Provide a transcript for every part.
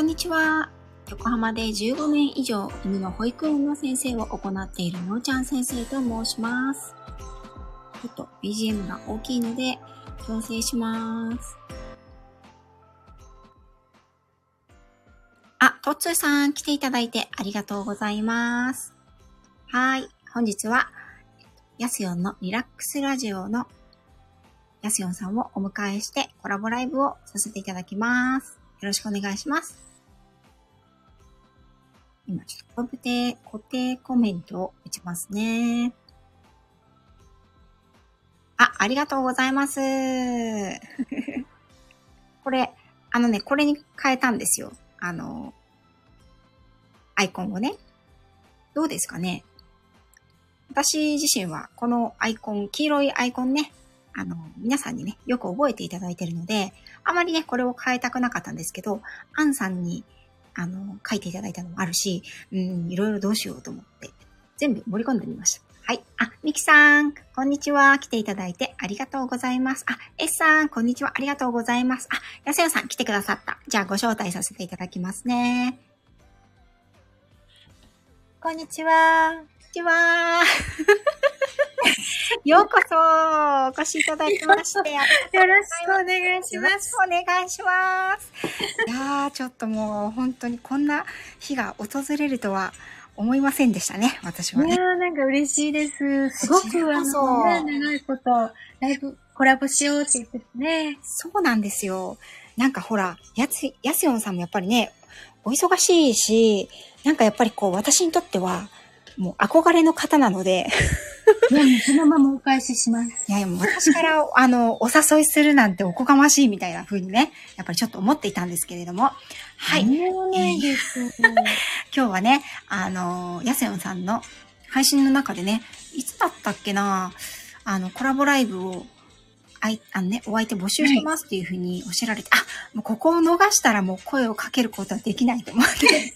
こんにちは。横浜で15年以上犬の保育園の先生を行っているのーちゃん先生と申します。ちょっと BGM が大きいので調整します。あ、とっつーさん来ていただいてありがとうございます。はい。本日は、ヤスヨンのリラックスラジオのヤスヨンさんをお迎えしてコラボライブをさせていただきます。よろしくお願いします。今ちょっと固定、固定コメントを打ちますね。あ、ありがとうございます。これ、あのね、これに変えたんですよ。あの、アイコンをね。どうですかね私自身はこのアイコン、黄色いアイコンね、あの、皆さんにね、よく覚えていただいているので、あまりね、これを変えたくなかったんですけど、アンさんに、あの、書いていただいたのもあるし、うん、いろいろどうしようと思って、全部盛り込んでみました。はい。あ、ミキさん、こんにちは。来ていただいてありがとうございます。あ、エスさん、こんにちは。ありがとうございます。あ、やせよさん、来てくださった。じゃあ、ご招待させていただきますね。こんにちは。こんにちは。ようこそ、お越しいただきまして、よろしくお願いします。お願いします。いやー、ちょっともう本当にこんな日が訪れるとは思いませんでしたね、私はいね。やー、なんか嬉しいです。すごく、あの、ね、長いこと、ライブ、コラボしようって言っててね。そうなんですよ。なんかほら、やつ、やすよんさんもやっぱりね、お忙しいし、なんかやっぱりこう、私にとっては、もう憧れの方なので、いや、もうそのままお返しします。いやもう私から、あの、お誘いするなんておこがましいみたいな風にね、やっぱりちょっと思っていたんですけれども、はい。ないです。今日はね、あの、やせよんさんの配信の中でね、いつだったっけな、あの、コラボライブを、あい、あのね、お相手募集してますっていうふうにおっしゃられて、あ、もうここを逃したらもう声をかけることはできないと思って。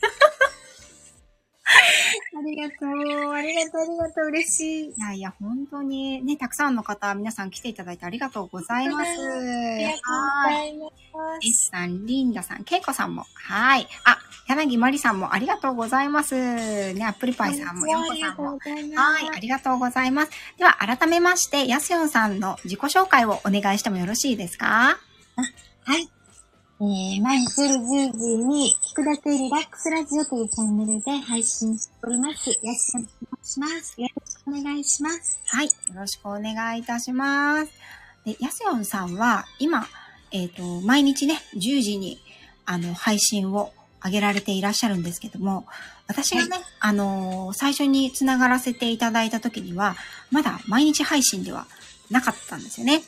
ありがとう、ありがとう、ありがとう、嬉しい。いやいや、本当にね、たくさんの方、皆さん来ていただいてありがとうございます。ありがとうごはい。ざいます。S さん、リンダさん、ケイコさんも、はい。あ、柳まりさんもありがとうございます。ね、アップルパイさんも、ヨンコさんも。はい、ありがとうございます。では、改めまして、やすよんさんの自己紹介をお願いしてもよろしいですか？はい。えー、毎日夜10時に聞くだけリラックスラジオというチャンネルで配信しております。やしと申します。よろしくお願いします。はい、よろしくお願いいたします。で、やすよんさんは、今、えっ、と、毎日ね、10時に、あの、配信を上げられていらっしゃるんですけども、私がね、あのー最初につながらせていただいた時には、まだ毎日配信ではなかったんですよね。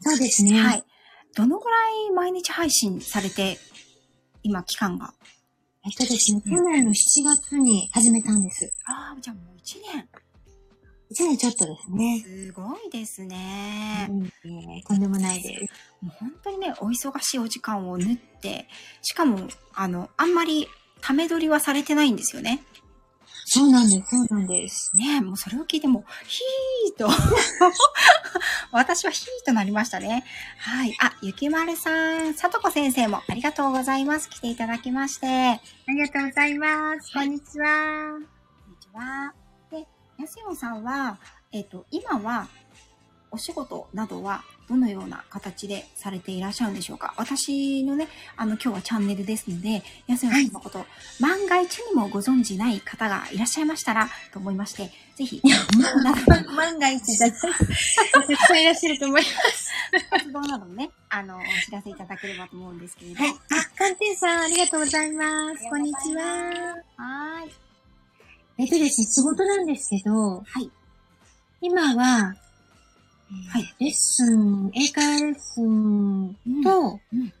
そうですね。はい。どのぐらい毎日配信されて、今、期間が？えっとですね、去年の7月に始めたんです。ああ、じゃあもう1年。1年ちょっとですね。すごいですね。うんえーとんでもないです。もう本当にね、お忙しいお時間を縫って、しかも、あの、あんまり、ため撮りはされてないんですよね。そうなんです、そうなんです。ねえ、もうそれを聞いても、ヒーと、私はヒーとなりましたね。はい。あ、ゆきまるさん、さとこ先生もありがとうございます。来ていただきまして。ありがとうございます。こんにちは。こんにちは。で、やすよんさんは、えっ、と、今は、お仕事などはどのような形でされていらっしゃるんでしょうか？私のね、あの、今日はチャンネルですので、やすよんさんのこと、万が一にもご存じない方がいらっしゃいましたら、と思いまして、ぜひ、万が一だと、たくさんいらっしゃると思います。活動などもね、あの、お知らせいただければと思うんですけれど。はい。あ、鑑定さん、ありがとうございます。こんにちは。はーい。えっとですね、仕事なんですけど、はい。今は、はい。レッスン、英会話レッスンと、うん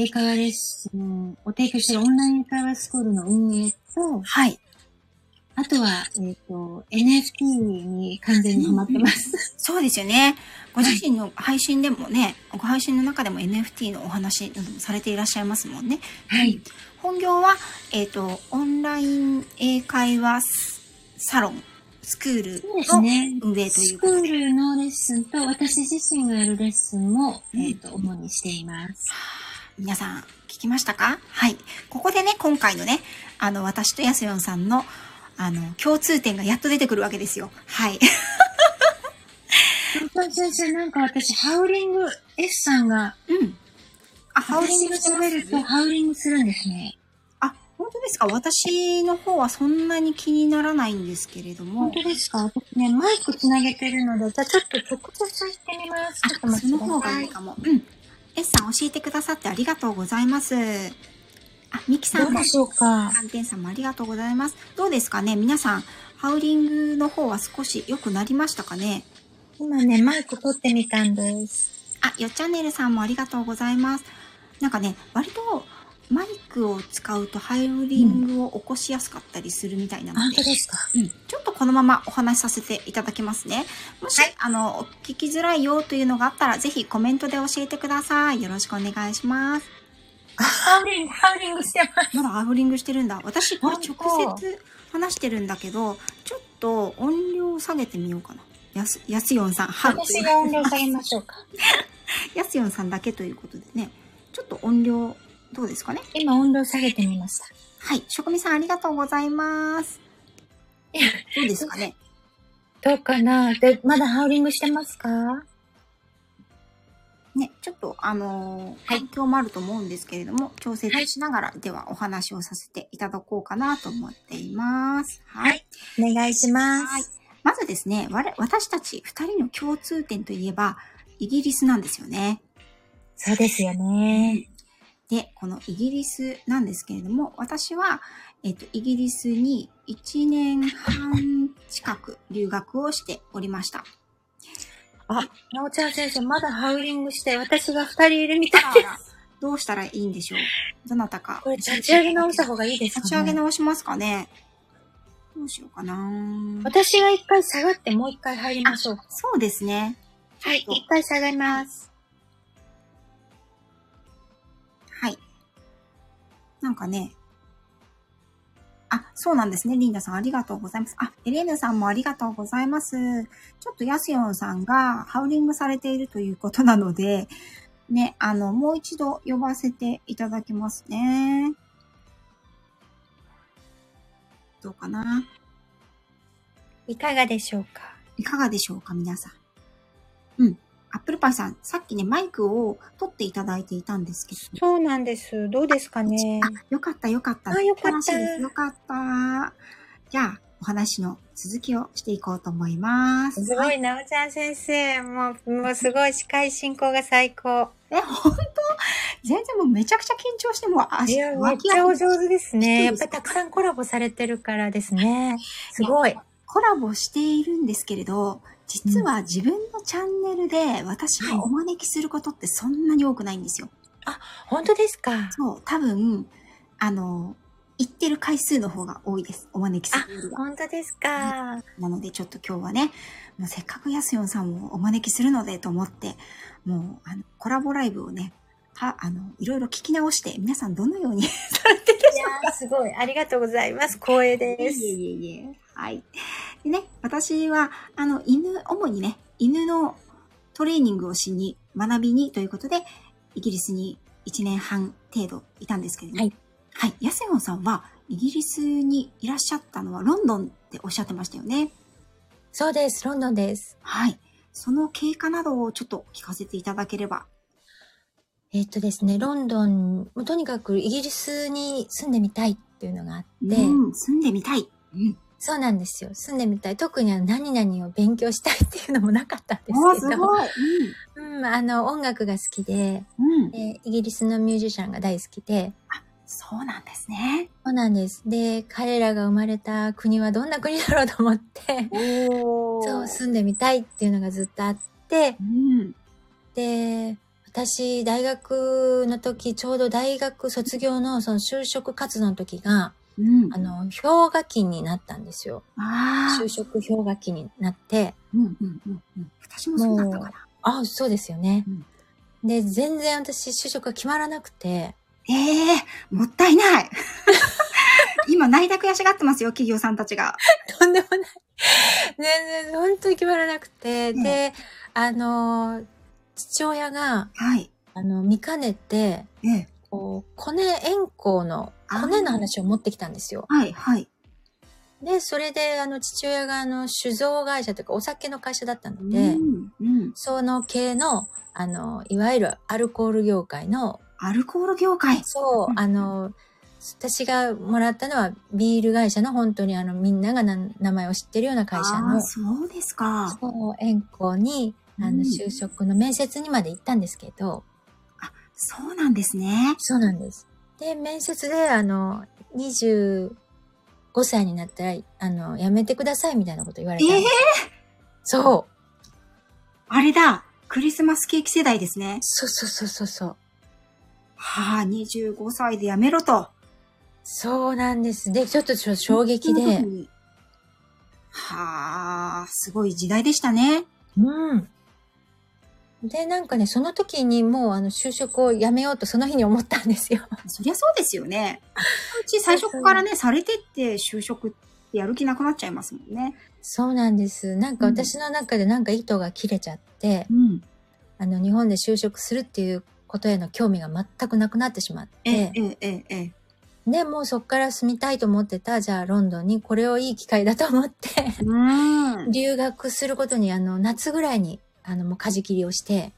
英会話レッスンを提供しているオンライン英会話スクールの運営と、はい。あとは、えっ、と、NFT に完全にハマってます。そうですよね。ご自身の配信でもね、ご配信の中でも NFT のお話などもされていらっしゃいますもんね。はい。本業は、えっ、と、オンライン英会話サロン、スクールのね。運営というスクことで。ールのレッスンと、私自身がやるレッスンも、うんえっ、と、主にしています。皆さん聞きましたか？はい。ここでね、今回のね、あの、私とやすよんさんの、あの、共通点がやっと出てくるわけですよ。はい。先生、なんか私、ハウリング、S さんが、うん。あ、ハウリング喋るとハウリングするんですね。あ、本当ですか？私の方はそんなに気にならないんですけれども本。当ですか？私ね、マイクつなげてるので、じゃあちょっと直接行ってみます。ちょっとあ、待ってその方。がいいかも。うん。S さん教えてくださってありがとうございます。あ、ミキさもどうんで、しょうか？寒天さんもありがとうございます。どうですかね？皆さん、ハウリングの方は少し良くなりましたかね？今ね、マイク取ってみたんです。あ、よっチャンネルさんもありがとうございます。なんかね、割とマイクを使うとハウリングを起こしやすかったりするみたいなので、本当ですかうん、ちょっとこのままお話しさせていただきますね。もし、はいあの、お聞きづらいよというのがあったら、ぜひコメントで教えてください。よろしくお願いします。ハウリング、ハウリングしてます。まだハウリングしてるんだ。私、これ本直当接話してるんだけど、ちょっと音量下げてみようかな。やす、やすよんさん、ハウ私が音量下げましょうか。やすよんさんだけということでね、ちょっと音量、どうですかね？今音量下げてみました。はい。しょこみさんありがとうございます。どうですかね？どうかな？で、まだハウリングしてますか？ね、ちょっとあのーはい環境もあると思うんですけれども、調整しながら、ではお話をさせていただこうかなと思っています。はい。はいお願いしまはいす。まずですね、我私たち二人の共通点といえば、イギリスなんですよね。そうですよね。で、このイギリスなんですけれども、私は、えっと、イギリスに1年半近く留学をしておりました。あ、なおちゃん先生、まだハウリングして、私が二人いるみたいです。どうしたらいいんでしょう？どなたか。これ、立ち上げ直した方がいいですか、ね、立ち上げ直しますかね？どうしようかな私が一回下がってもう一回入りましょう。そうですね。はい、一回下がります。なんかね。あ、そうなんですね。リンダさんありがとうございます。あ、エレーヌさんもありがとうございます。ちょっとヤスヨンさんがハウリングされているということなので、ね、あの、もう一度呼ばせていただきますね。どうかな？いかがでしょうか？いかがでしょうか皆さん。うん。アップルパイさん、さっきね、マイクを取っていただいていたんですけど、そうなんです。どうですかね？あ、よかったよかった。あよかったよかった。じゃあ、お話の続きをしていこうと思います。すごい、なおちゃん先生。もう、もうすごい、司会進行が最高。え、本当？全然もうめちゃくちゃ緊張してもう足いや、めっ脇ちゃお汗上手ですね。やっぱりたくさんコラボされてるからですね。すごい。コラボしているんですけれど、実は自分のチャンネルで私がお招きすることってそんなに多くないんですよ。本当ですか？そう、多分、あの、行ってる回数の方が多いです。お招きするよりは。本当ですか？なのでちょっと今日はね、もうせっかくやすよんさんをお招きするのでと思って、もうあのコラボライブをね、は、あの、いろいろ聞き直して、皆さんどのように されてるいやー、すごい。ありがとうございます。光栄です。いえいえいえ。はい。でね、私は、あの、犬、主にね、犬のトレーニングをしに、学びにということで、イギリスに1年半程度いたんですけれども、はい。はい。ヤセヨンさんは、イギリスにいらっしゃったのはロンドンっておっしゃってましたよね。そうです。ロンドンです。はい。その経過などをちょっと聞かせていただければ。えっとですね、ロンドン、とにかくイギリスに住んでみたいっていうのがあって、うん、住んでみたい。うん。そうなんですよ。住んでみたい。特にあの何々を勉強したいっていうのもなかったんですけど。すごい。うん、あの、音楽が好きで、うん。うん。でイギリスのミュージシャンが大好きで、そうなんですね。そうなんです。で、彼らが生まれた国はどんな国だろうと思って、おそう、住んでみたいっていうのがずっとあって、うん。で、私、大学の時、ちょうど大学卒業のその就職活動の時が、うん。あの、氷河期になったんですよ。就。職氷河期になって、うんうんうんうん。私もそうだったから。あ、そうですよね。うんで、全然私、就職が決まらなくて、ええもったいない。今、内諾やしがってますよ、企業さんたちが。とんでもない。全然、本当に決まらなくて、うんで、あの、父親が、はい。あの、見かねて、ええ。こう、コネ円光の、コネの話を持ってきたんですよ。はい、はい。で、それで、あの、父親が、あの、酒造会社というか、お酒の会社だったのうで、ん、うん。その系の、あの、いわゆるアルコール業界の、アルコール業界。そうう、んあの、私がもらったのは、ビール会社の本当にあの、みんながな名前を知ってるような会社あのー、そうですか。そう、円光に、あうんの、就職の面接にまで行ったんですけど、そうなんですね。そうなんです。で、面接で、あの、25歳になったら、あの、辞めてくださいみたいなこと言われたんです。ええそう。あれだ。クリスマスケーキ世代ですね。そうそうそうそうそう。はあ、25歳で辞めろと。そうなんです。で、ちょっとちょ衝撃ではあ、すごい時代でしたね。うん。で、なんかね、その時にもう、あの、就職を辞めようとその日に思ったんですよ。そりゃそうですよね。うち最初からね、されてって就職ってやる気なくなっちゃいますもんね。そうなんです。なんか私の中でなんか糸が切れちゃって、うん。あの、日本で就職するっていうことへの興味が全くなくなってしまって、ええ、ええ、ええ。で、もうそっから住みたいと思ってた、じゃあロンドンにこれをいい機会だと思って、うん。留学することに、あの、夏ぐらいに、あの、もう舵切りをして、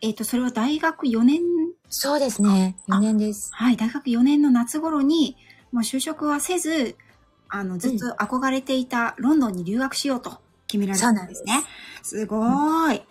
えっ、と、それは大学4年、そうですね、あ4年です。はい、大学4年の夏頃に、もう就職はせず、あの、ずっと憧れていたロンドンに留学しようと決められたんですね。すごーい。うん。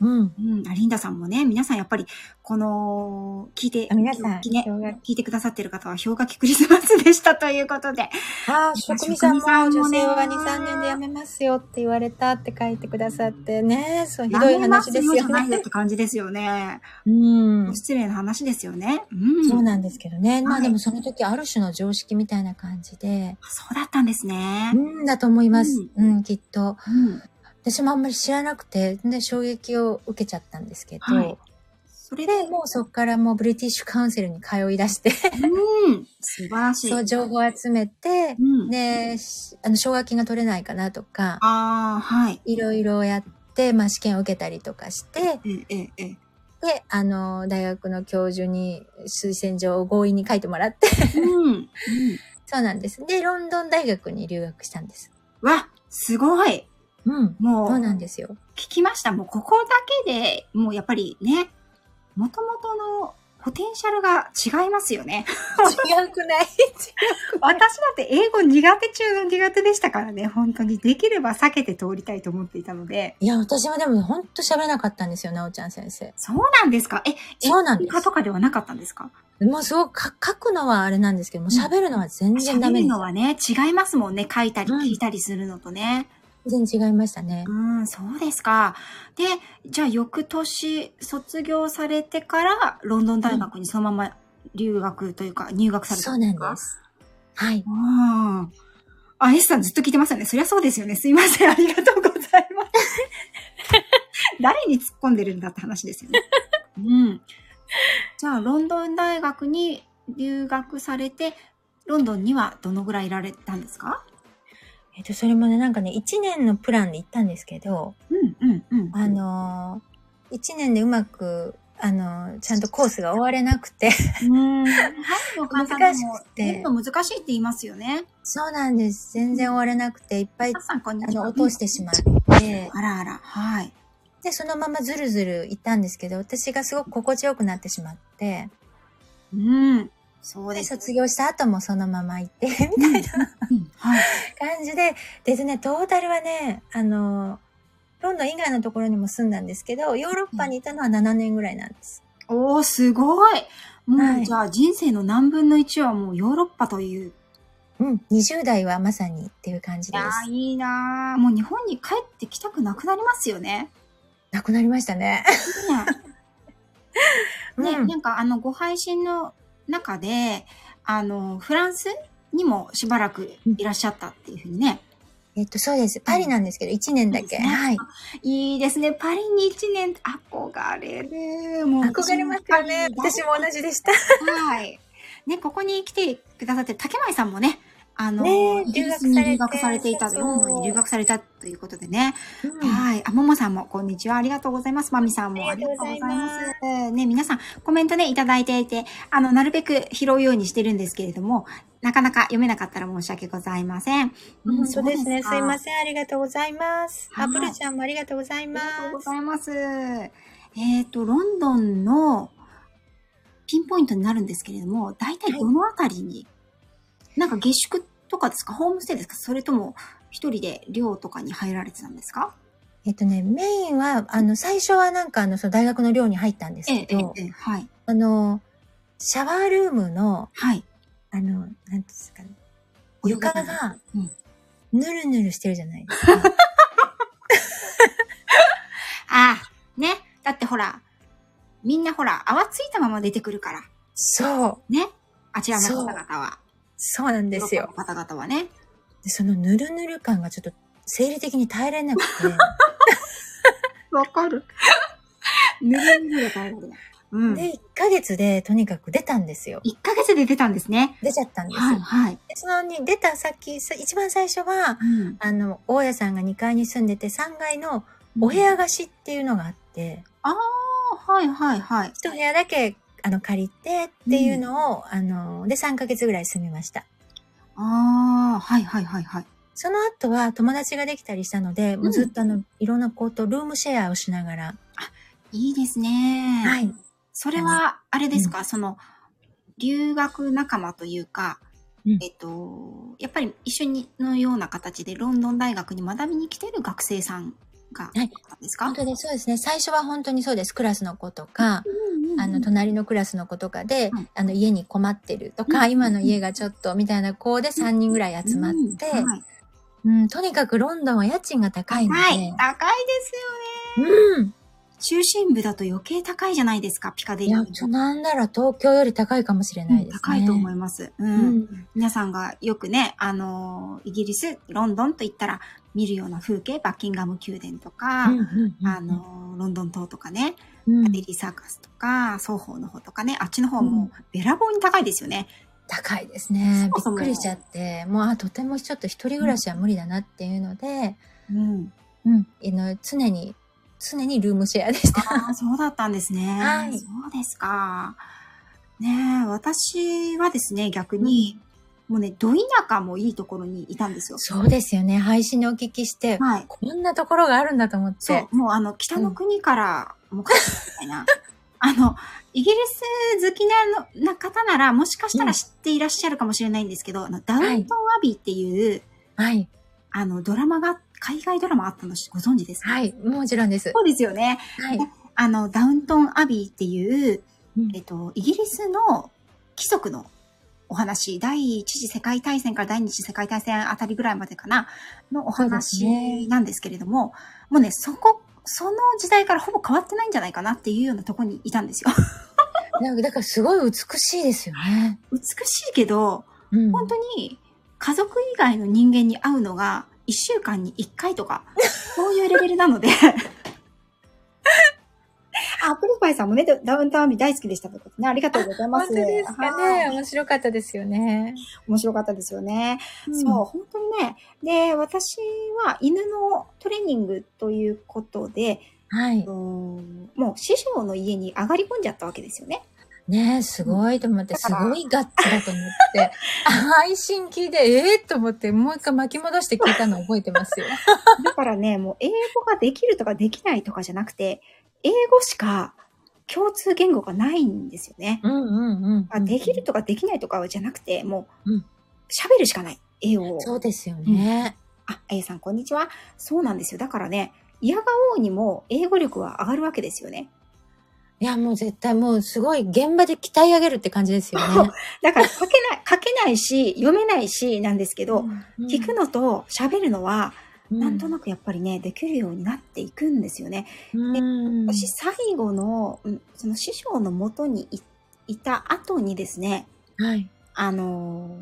うん、あリンダさんもね、皆さんやっぱり、この、聞いて、あ皆さんね、聞いてくださってる方は氷河期クリスマスでしたということで。ああ、職職人人さんもさんも女性はね2、3年で辞めますよって言われたって書いてくださってね、そう、ひどい話ですよやめますよじゃないよっね。て感じですよね。うん。失礼な話ですよね。うん。そうなんですけどね。まはいあでもその時ある種の常識みたいな感じで、そうだったんですね。うんだと思います。うん、きっと。うん。私もあんまり知らなくて、で、衝撃を受けちゃったんですけど、はいそれで、で、もうそこからもうブリティッシュカウンセルに通い出して、うん。素晴らしい。そう、情報を集めて、うん。で、しあの、奨学金が取れないかなとか、ああ、はい。いろいろやって、まあ試験を受けたりとかして、ええ、ええ、ええ。で、あの、大学の教授に推薦状を強引に書いてもらって、うん。うん。そうなんです。で、ロンドン大学に留学したんです。わ、すごい。うん。もう、そうなんですよ。聞きました。もうここだけで、もうやっぱりね、もともとのポテンシャルが違いますよね。違くない？私だって英語苦手中の苦手でしたからね、本当に。できれば避けて通りたいと思っていたので。いや、私はでもほんと喋らなかったんですよ、なおちゃん先生。そうなんですか？え、そうなんですとかではなかったんですか？もうすごくか書くのはあれなんですけども、喋るのは全然ダ喋るメです。のはね、違いますもんね。書いたりうん聞いたりするのとね。全然違いましたね。うん、そうですか。で、じゃあ翌年卒業されてから、ロンドン大学にそのまま留学というか、入学されたそうんですか？なんです。はい。うん。あ、S さんずっと聞いてますよね。そりゃそうですよね。すいません。ありがとうございます。誰に突っ込んでるんだって話ですよね。うん。じゃあ、ロンドン大学に留学されて、ロンドンにはどのぐらいいられたんですか？えっと、それもね、なんかね、1年のプランで行ったんですけど、うん、うん、うん。あのー、1年でうまく、あのー、ちゃんとコースが終われなくて、うん。難しくて入るの難しいって言いますよね。そうなんです。全然終われなくて、いっぱいあの。落としてしまって、あらあら、はい。で、そのままずるずる行ったんですけど、私がすごく心地よくなってしまって、うん。そうで、です。卒業した後もそのまま行って、みたいなうんはい。感じで、でね、トータルはね、あの、ロンドン以外のところにも住んだんですけど、ヨーロッパにいたのは7年ぐらいなんです。おー、すごい。もう、はいじゃあ人生の何分の1はもうヨーロッパという。うん、20代はまさにっていう感じです。ー、いいなーもう日本に帰ってきたくなくなりますよね。なくなりましたね。ね、うんなんかあの、ご配信の中で、あの、フランスにもしばらくいらっしゃったっていうふうにね。えっと、そうです。パリなんですけど、1年だけ。はい。いいですね。パリに1年憧れる。もう憧れますよね。私も同じでした。はい。ね、ここに来てくださってる竹前さんもね、あの、ねえイギリスに留学されていた、ロンドンに留学されたということでね。うんはい。あ、ももさんも、こんにちは。ありがとうございます。まみさんも、あありがとうございますす。ね、皆さん、コメントね、いただいていて、あの、なるべく拾うようにしてるんですけれども、なかなか読めなかったら申し訳ございません。本当ですね。すいまん。せん。ありがとうございます。はいあ、ブルちゃんもありがとうございまありがとうごす。ざいます。えっ、と、ロンドンのピンポイントになるんですけれども、大体どのあたりに、なんか下宿とかですか？ホームステイですか？それとも一人で寮とかに入られてたんですか？えっとね、メインは、あの、最初はなんかあの、その大学の寮に入ったんですけど、ええ、はい。あの、シャワールームの、はい。あの、なんていうんですかね、床がうん、ぬるぬるしてるじゃないですか。ああ、ね。だってほら、みんなほら、泡ついたまま出てくるから。そう。ね。あちらの方々は。そうなんですよ。方々はね。でそのぬるぬる感がちょっと生理的に耐えられなくて、わかる。ぬるぬるで耐えられない。うん。で、1ヶ月でとにかく出たんですよ。1ヶ月で出たんですね。出ちゃったんですよ。はい、はい。でそのに出た先、さ一番最初は、うん。あの、大家さんが2階に住んでて、3階のお部屋貸しっていうのがあって、ああ、はい、はい、はい。一部屋だけ、あの、借りてっていうのを、あの、で、3ヶ月ぐらい住みました。ああ、はい、はい、はい、はい。その後は友達ができたりしたので、もうずっとあの、いろんな子とルームシェアをしながら、いいですね。はい。それは、あれですか、その、留学仲間というか、うんえっと、やっぱり一緒にのような形でロンドン大学に学びに来てる学生さんが、ですか、本当にそうですね。最初は本当にそうです。クラスの子とか、あの、隣のクラスの子とかで、はいあの、家に困ってるとか、うん今の家がちょっと、みたいな子で3人ぐらい集まって、うんはいうん、とにかくロンドンは家賃が高いので、高い。高いですよね。うん。中心部だと余計高いじゃないですか、ピカデいや、リーちょ、なんなら東京より高いかもしれないですね。高いと思います。うん。うん。皆さんがよくね、あの、イギリス、ロンドンと言ったら見るような風景、バッキンガム宮殿とか、うんうんうんあ、の、ロンドン島とかね、うんデリーサーカスとか、双方の方とかね、あっちの方もべらぼうに高いですよね。高いですね。びっくりしちゃって、もう、あ、とてもちょっと一人暮らしは無理だなっていうので、うん。うん。あの常に、常にルームシェアでした。そうだったんですね。はいそうですか。ねえ、私はですね、逆に、もうね、ど田舎もいいところにいたんですよ。そうですよね。配信でお聞きして、はい。こんなところがあるんだと思って。そう、もうあの、北の国から、もう帰ってみたいな。あの、イギリス好きなのな方なら、もしかしたら知っていらっしゃるかもしれないんですけど、あの、ダウントンアビーっていう、はい。あの、ドラマが、海外ドラマあったのご存知ですか？はい。もちろんです。そうですよね。はい。あの、ダウントンアビーっていう、うんえっと、イギリスの貴族のお話、第一次世界大戦から第二次世界大戦あたりぐらいまでかな、のお話なんですけれども、もうね、そこ、その時代からほぼ変わってないんじゃないかなっていうようなところにいたんですよ。なんかだからすごい美しいですよね。美しいけど、うん。本当に家族以外の人間に会うのが一週間に一回とか、そういうレベルなので。あ、アップルパイさんもね、ダウンタウンアビー大好きでしたということね。ありがとうございます。本当ですかはいね。面白かったですよね。面白かったですよね。うんそう、本当にね。で、私は犬のトレーニングということで、はい。うんもう師匠の家に上がり込んじゃったわけですよね。ねえ、すごいと思って、すごいガッツだと思って、配信聞いて、ええと思って、もう一回巻き戻して聞いたの覚えてますよ。だからね、もう英語ができるとかできないとかじゃなくて、英語しか共通言語がないんですよね。うんうんうん。あできるとかできないとかじゃなくて、もううん、喋るしかない。英語を。そうですよね。あ、A さん、こんにちは。そうなんですよ。だからね、嫌がおうにも英語力は上がるわけですよね。いや、もう絶対もうすごい現場で鍛え上げるって感じですよね。だから書けない、書けないし、読めないし、なんですけど、うん聞くのと喋るのは、うんなんとなくやっぱりね、できるようになっていくんですよね。うん私、最後の、うんその師匠のもとにいいた後にですね、はい。あの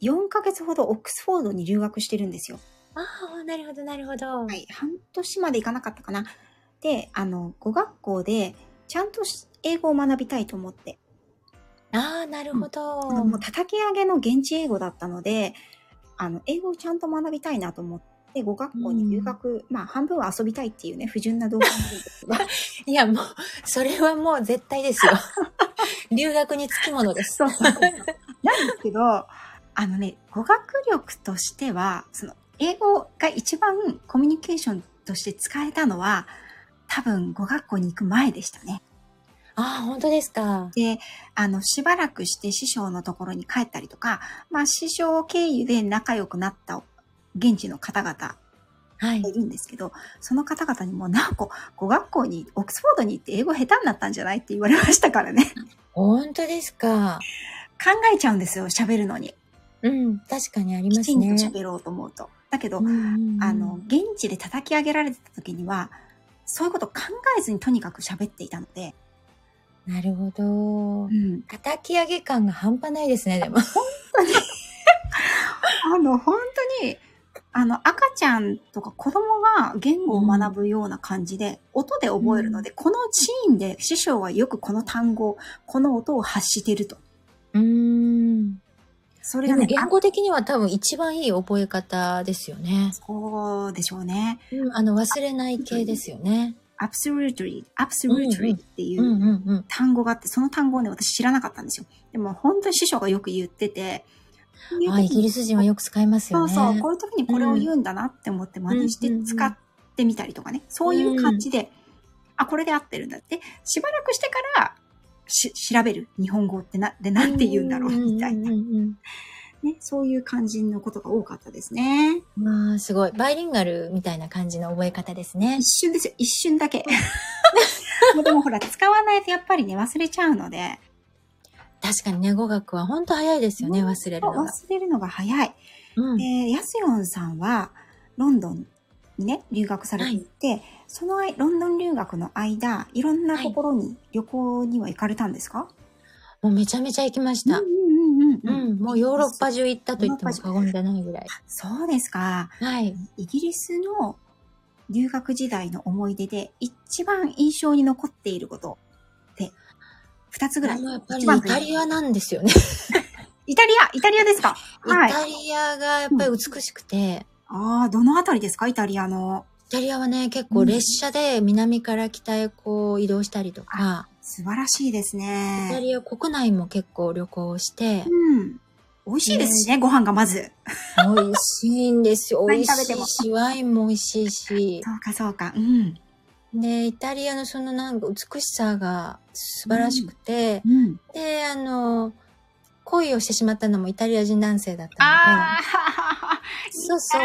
ー、4ヶ月ほどオックスフォードに留学してるんですよ。ああ、なるほど、なるほど。はい。半年までいかなかったかな。で、あの、語学校で、ちゃんとし英語を学びたいと思って。ああ、なるほど。あのもう叩き上げの現地英語だったので、あの、英語をちゃんと学びたいなと思って、語学校に留学、まあ、半分は遊びたいっていうね、不純な動画なんですが、いや、もう、それはもう絶対ですよ。留学につきものです。そうそうそう。なんですけど、あのね、語学力としては、その、英語が一番コミュニケーションとして使えたのは、多分語学校に行く前でしたね。ああ、本当ですか。で、あの、しばらくして師匠のところに帰ったりとか、まあ、師匠経由で仲良くなった現地の方々はいがい。るんですけど、その方々にも、なんか、語学校に、オックスフォードに行って英語下手になったんじゃないって言われましたからね。本当ですか。考えちゃうんですよ、喋るのに。うん、確かにありきちんますね。と喋ろうと思うと。だけど、うんうんうんあの、現地で叩き上げられてた時には、そういうこと考えずにとにかく喋っていたので、なるほどう。ん。叩き上げ感が半端ないですね、でも。あ の、本当に、あの、赤ちゃんとか子供が言語を学ぶような感じで、音で覚えるので、このシーンで師匠はよくこの単語、この音を発してると。うーん。それがね、言語的には多分一番いい覚え方ですよね。あそうでしょうね。うん、あの、忘れない系ですよね。absolutely, うんう absolutely んっていううんうんうん。単語があって、その単語をね、私知らなかったんですよ。でも本当に師匠がよく言ってて、あ、イギリス人はよく使いますよね。そうそう、こういう時にこれを言うんだなって思って真似して使ってみたりとかね、そういう感じで、あ、これで合ってるんだって、しばらくしてからし調べる日本語ってな、でなんて言うんだろうみたいな、ね、そういう感じのことが多かったですね。うん。まあ、すごい。バイリンガルみたいな感じの覚え方ですね。一瞬ですよ、一瞬だけ。でもほら、使わないとやっぱりね、忘れちゃうので、確かにね、語学は本当早いですよね、忘れるのが。忘れるのが早い。うん。で、ヤスヨンさんは、ロンドンにね、留学されていて、そのあいロンドン留学の間、いろんなところに旅行には行かれたんですか、もうめちゃめちゃ行きました。うんうんうんううんん。もうヨーロッパ中行ったと言っても過言じゃないぐらい。そうですか。はい。イギリスの留学時代の思い出で一番印象に残っていること二つぐらい。やっぱりイタリアなんですよね。イタリア、イタリアですか？はい。イタリアがやっぱり美しくて。うん、ああ、どのあたりですか？イタリアの。イタリアはね、結構列車で南から北へこう移動したりとか。うん、素晴らしいですね。イタリア国内も結構旅行して。うん。美味しいですしね、ご飯がまず。美味しいんですよ。美味しいし、ワインも美味しいし。そうか、そうか。うん。で、イタリアのそのなんか美しさが素晴らしくて、うん。で、あの、恋をしてしまったのもイタリア人男性だったので、そうそう、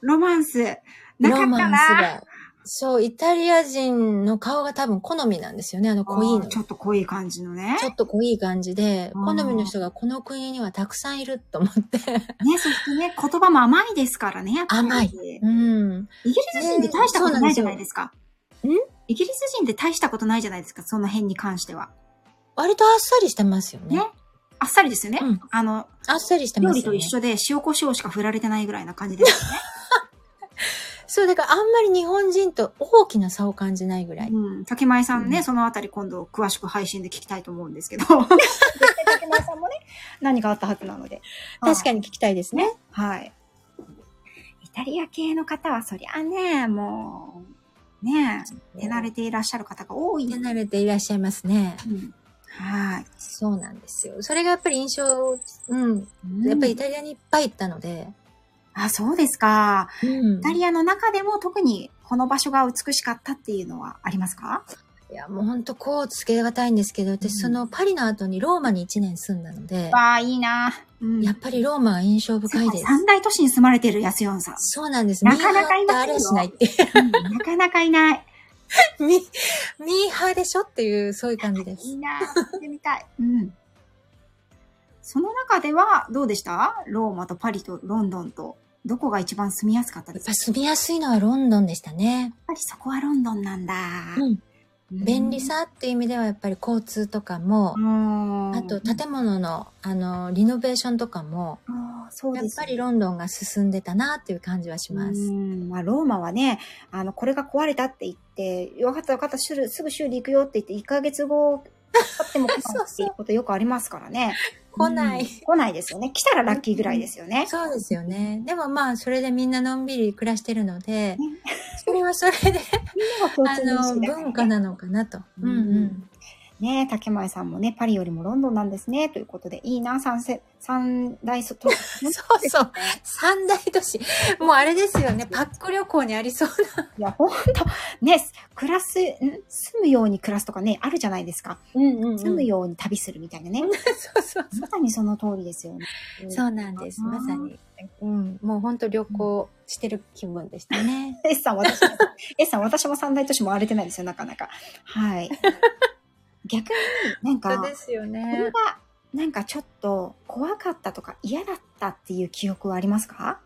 ロマンス。ロマンスな。が。そう、イタリア人の顔が多分好みなんですよね、あの濃いの。ちょっと濃い感じのね。ょっと濃い感じで、うん好みの人がこの国にはたくさんいると思って。ね、そしてね、言葉も甘いですからね、やっぱり。甘いうん。イギリス人って大したことないじゃないですか。イギリス人って大したことないじゃないですか、その辺に関しては。割とあっさりしてますよね。ね。あっさりですよね。うんあの、あっさりして料ますよね。理と一緒で塩コショウしか振られてないぐらいな感じですよね。そう、だからあんまり日本人と大きな差を感じないぐらい。うん。竹前さんね、うんそのあたり今度詳しく配信で聞きたいと思うんですけど。絶対竹前さんもね、何かあったはずなので。に。確かに聞きたいですね。はい。イタリア系の方はそりゃね、もう、ね手慣れていらっしゃる方が多い。手慣れていらっしゃいますね。うんはい。そうなんですよ。それがやっぱり印象、うん。やっぱりイタリアにいっぱい行ったので。あ、そうですか。うんイタリアの中でも特にこの場所が美しかったっていうのはありますか？いや、もうほんとこうつけがたいんですけど、私うんそのパリの後にローマに1年住んだので、わあ、いいな。うんやっぱりローマは印象深いです。三大都市に住まれてる安ヨンさん。そうなんです。なかなかいませんよれしないって。うんなかなかいない。ミミーハーでしょっていう、そういう感じですいい。な。行ってみたい。うん。その中ではどうでした？ローマとパリとロンドンと、どこが一番住みやすかったですか？やっやっぱ住みやすいのはロンドンでしたね。ぱりそこはロンドンなんだ。うん。便利さっていう意味ではやっぱり交通とかもう、ん。あと建物の、あの、リノベーションとかも、あーそうですやっぱりロンドンが進んでたなっていう感じはします。うんまあ、ローマはね、あの、これが壊れたって言って、分かった分かった、すぐすぐ修理行くよって言って、1ヶ月後、買っても来ないっていうことよくありますからね。来ないうん来ないですよね。来たらラッキーぐらいですよね。そうですよね。でもまあ、それでみんなのんびり暮らしてるのでね、それはそれで、あの、文化なのかなと。うんうん。ね竹前さんもね、パリよりもロンドンなんですね。ということで、いいな、三世、三大都市。そうそう。三大都市。もうあれですよね。パック旅行にありそうな。いや、ほんと、ね、暮らす、ん？住むように暮らすとかね、あるじゃないですか。うんうん住むように旅するみたいなね。そうそうまさにその通りですよね。そうなんです。まさに。うん。もう本当旅行してる気分でしたね。S さん、私も、S さん、私も三大都市も荒れてないですよ、なかなか。はい。逆になんか、すよこれが、なんかちょっと怖かったとか嫌だったっていう記憶はありますか？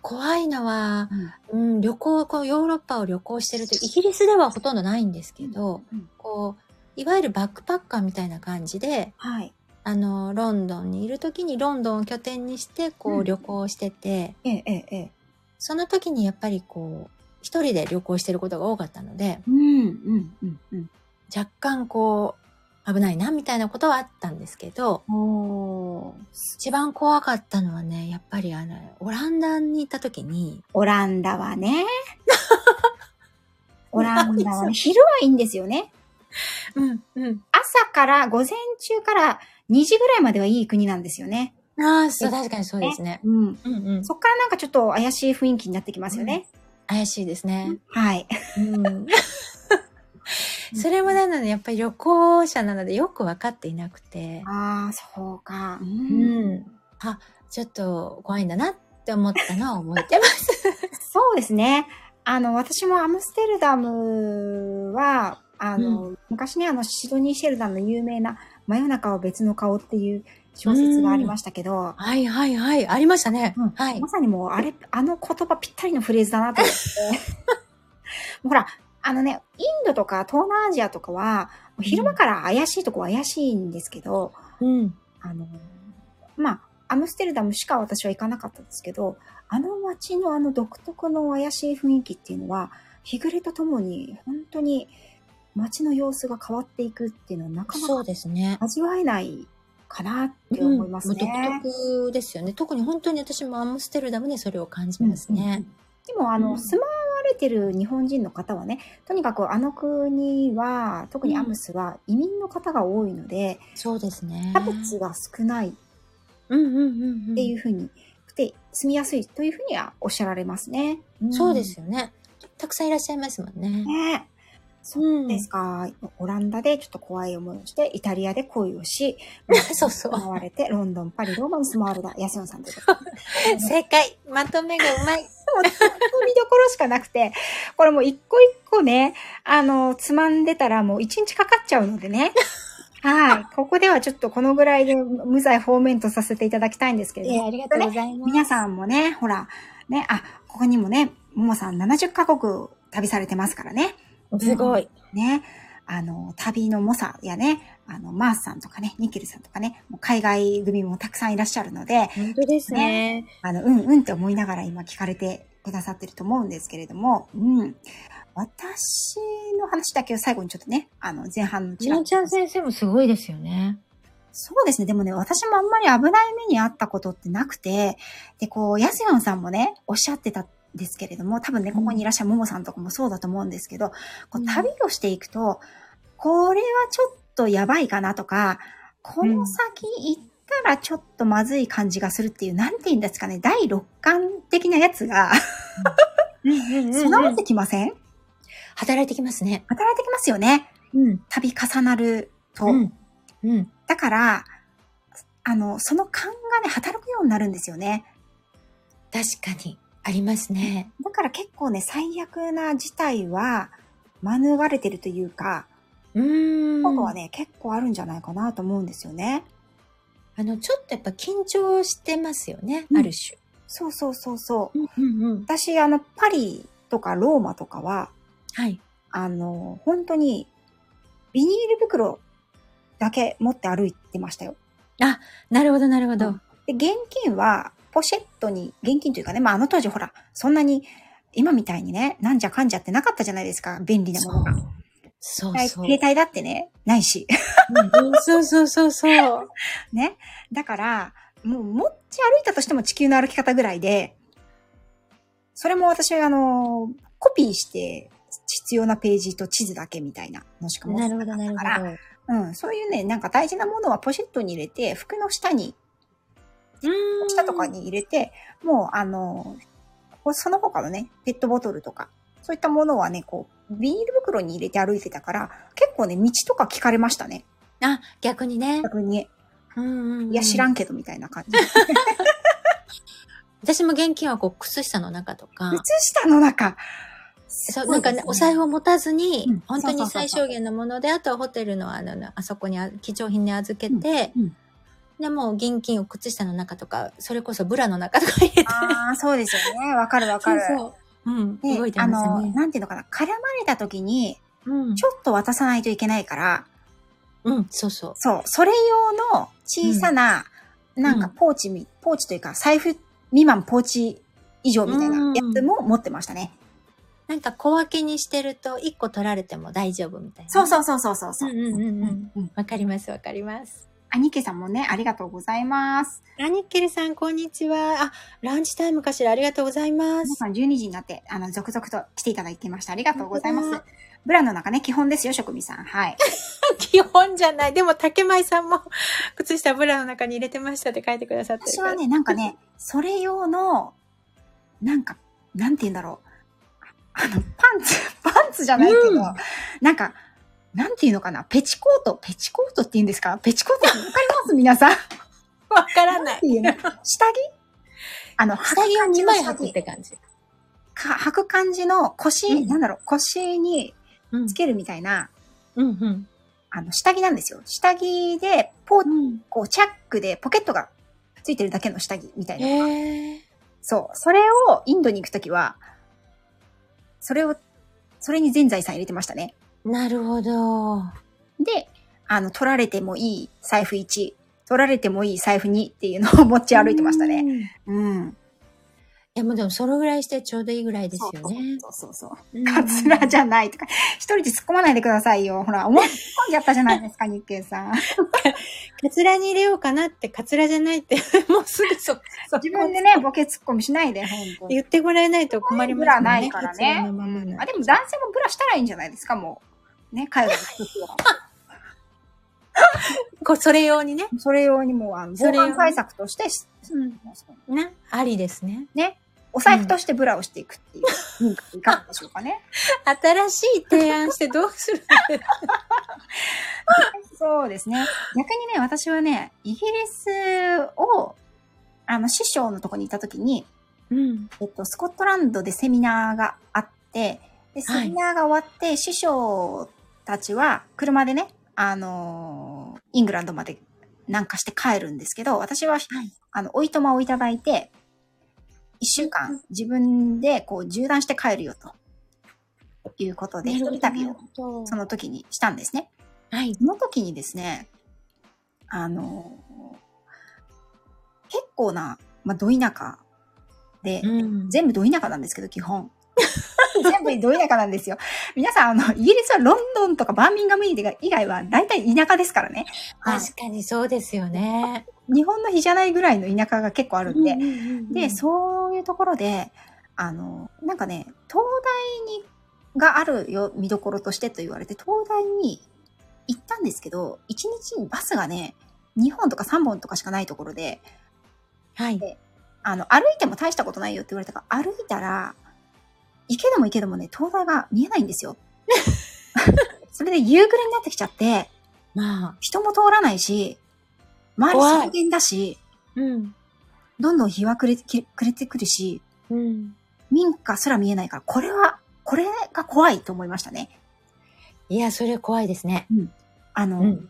怖いのは、うん、旅行、こうヨーロッパを旅行してると、イギリスではほとんどないんですけど、うんこう、いわゆるバックパッカーみたいな感じで、はい。あの、ロンドンにいる時にロンドンを拠点にして、こうんう旅行してて、ええ、ええ、ええ。その時にやっぱりこう、一人で旅行してることが多かったので、うん、うん、うん、うん。若干こう、危ないな、みたいなことはあったんですけど、一番怖かったのはね、やっぱりあの、オランダに行った時に、オランダはね。オランダはね、昼はいいんですよね。うん、うん。朝から、午前中から2時ぐらいまではいい国なんですよね。ああ、そう、確かにそうですね。うん。うんうん。そっからなんかちょっと怪しい雰囲気になってきますよね。怪しいですね。はい。うん。それもなので、やっぱり旅行者なのでよくわかっていなくて、ああ、そうか。う。うんん。あ、ちょっと怖いんだなって思ったのを覚えてます。そうですね。あの、私もアムステルダムは、あの、昔ね、あの、シドニー・シェルダンの有名な、真夜中は別の顔っていう小説がありましたけど、はいはいはい。ありましたね。うんはいま。さにもう、あれ、あの言葉ぴったりのフレーズだなと思って。ほら、あのね、インドとか東南アジアとかは、昼間から怪しいとこは怪しいんですけど、うん。あの、まあ、アムステルダムしか私は行かなかったんですけど、あの街のあの独特の怪しい雰囲気っていうのは、日暮れとともに本当に街の様子が変わっていくっていうのはなかなかですね。味わえないかなって思いますね。うん独特ですよね。特に本当に私もアムステルダムでそれを感じますね。でも、あの、うん住まわれてる日本人の方はね、とにかくあの国は、特にアムスは移民の方が多いので、そうですね。差別が少ないっうんうんうんうん。ていうふうに、で、住みやすいというふうにはおっしゃられますね。そうですよね。たくさんいらっしゃいますもんね。ね。そうですか。オランダでちょっと怖い思いをして、イタリアで恋をし、そうそう回われて、ロンドン、パリ、ローマに住まわれた、ヤスヨンさんということで。正解。まとめがうまい。もう見どころしかなくて、これもう一個一個ね、あの、つまんでたらもう一日かかっちゃうのでね。はい。ここではちょっとこのぐらいで無罪放免とさせていただきたいんですけれども、ありがとうございます。皆さんもね、ほら、ね、あ、ここにもね、ももさん70カ国旅されてますからね。すごい。ね。あの、旅の猛者やね、あの、マースさんとかね、ニキルさんとかね、もう海外組もたくさんいらっしゃるので、本当ですね。あの、うんうんって思いながら今聞かれてくださってると思うんですけれども、うん。私の話だけを最後にちょっとね、あの、前半のちらっとみのちゃん先生もすごいですよね。そうですね。でもね、私もあんまり危ない目にあったことってなくて、で、こう、ヤスヨンさんもね、おっしゃってたんですけれども、多分ね、ここにいらっしゃるももさんとかもそうだと思うんですけど、こう旅をしていくと、これはちょっとやばいかなとか、この先行ったらちょっとまずい感じがするっていう、なんて言うんですかね、第六感的なやつが、備わってきません？働いてきますね。働いてきますよね。うん。旅重なると。うん。うん。だから、あの、その勘がね、働くようになるんですよね。確かに。ありますね。だから結構ね、最悪な事態は免れてるというか、うーん。今度はね、結構あるんじゃないかなと思うんですよね。あの、ちょっとやっぱ緊張してますよね。うんある種。そうそうそうそう。うんうんうん。私、あの、パリとかローマとかは、はい。あの、本当に、ビニール袋だけ持って歩いてましたよ。なるほど、なるほどうん。で、現金は、ポシェットに、現金というかね、まあ、あの当時ほら、そんなに、今みたいにね、なんじゃかんじゃってなかったじゃないですか、便利なものが。そうそう。携帯だってね、ないし。うんそうそうそうそう。ね。だから、もう持ち歩いたとしても地球の歩き方ぐらいで、それも私はあの、コピーして必要なページと地図だけみたいなのしか持ってなるほど、なるほど。うん、そういうね、なんか大事なものはポシェットに入れて、服の下に、うん下とかに入れて、もうあの、その他のね、ペットボトルとか、そういったものはね、こう、ビニール袋に入れて歩いてたから、結構ね、道とか聞かれましたね。あ、逆にね。逆に。うんうんうんいや、知らんけど、みたいな感じ。私も現金はこう、靴下の中とか、靴下の中。そう、なんかね、お財布を持たずに、うん本当に最小限のもので、あとはホテルのあの、あそこにあ貴重品に預けて、うんうんで、もう現金を靴下の中とか、それこそブラの中とか入れて、ああ、そうですよね。わかるわかる。そうそう。うん、で動いてあの、ましたね。なんていうのかな、絡まれた時に、うんちょっと渡さないといけないから、うん、そうそう。そう、それ用の小さな、なんかうんポーチみ、ポーチというか、財布未満ポーチ以上みたいなやつも持ってましたね。なんか小分けにしてると、一個取られても大丈夫みたいな。そうそうそうそうそううんうん。うん。わかりますわかります。あ、ニケさんもね、ありがとうございます。ラニッケルさん、こんにちは。あ、ランチタイムかしら。ありがとうございます。皆さん12時になって、あの、続々と来ていただいてました。ありがとうございます。ブラの中ね、基本ですよ、職味さん。はい。基本じゃない。でも、竹舞さんも、靴下ブラの中に入れてましたって書いてくださって。私はね、なんかね、それ用の、なんか、なんて言うんだろう。あの、パンツ、パンツじゃないけど、うんなんか、なんていうのかな、ペチコート、ペチコートって言うんですか？ペチコートわかります？皆さん。わからない。っていうの？下着？あの、下着を2枚履くって感じ。か履く感じの腰、うんなんだろう、腰にうんつけるみたいな、うんうん。あの、下着なんですよ。下着で、ポー、うん。こう、チャックでポケットがついてるだけの下着みたいな。へえ。そう。それをインドに行くときは、それを、それに全財産入れてましたね。なるほど。で、あの、取られてもいい財布1、取られてもいい財布2っていうのを持ち歩いてましたね。ね。うん。いや、もうでも、そのぐらいしてちょうどいいぐらいですよね。そうそうそうそう。うんカツラじゃないとか、一人で突っ込まないでくださいよ。ほら、思い込んじゃったじゃないですか、日経さん。カツラに入れようかなって、カツラじゃないって、もうすぐそ、そ自分でね、ボケ突っ込みしないで、本当に。言ってもらえないと困りますブラないからね。あ、でも男性もブラしたらいいんじゃないですか、もう。ね、海外の人は。こそれ用にね。それ用にもう、あの、防犯対策として、うん。ね。ありですね。ね、お財布としてブラをしていくっていう、うん、いかがでしょうかね。新しい提案してどうする そうですね。逆にね、私はね、イギリスを、あの、師匠のとこにいたときに、うん。えっと、スコットランドでセミナーがあって、で、セミナーが終わって、師匠たちは車でね、あのーイングランドまで南下して帰るんですけど、私は、あの、おいとまをいただいて、一週間自分でこう縦断して帰るよと。いうことで、一人旅ををその時にしたんですね。はい。その時にですね、あのー結構な、まあ、ど田舎で、うん。全部ど田舎なんですけど、基本。全部ど田舎なんですよ。皆さん、あの、イギリスはロンドンとかバーミンガム以外は大体田舎ですからね。はい確かにそうですよね。日本の日じゃないぐらいの田舎が結構あるんで。でで、そういうところで、あの、なんかね、東大に、があるよ、見どころとしてと言われて、東大に行ったんですけど、1日にバスがね、2本とか3本とかしかないところで、はい。あの、歩いても大したことないよって言われたから、歩いたら、行けども行けどもね、東大が見えないんですよ。それで夕暮れになってきちゃって、まあ。人も通らないし、周り草原だし、うん。どんどん日は暮れて暮れてくるし、うん。民家すら見えないから、これは、これが怖いと思いましたね。いや、それ怖いですね。あの、うん。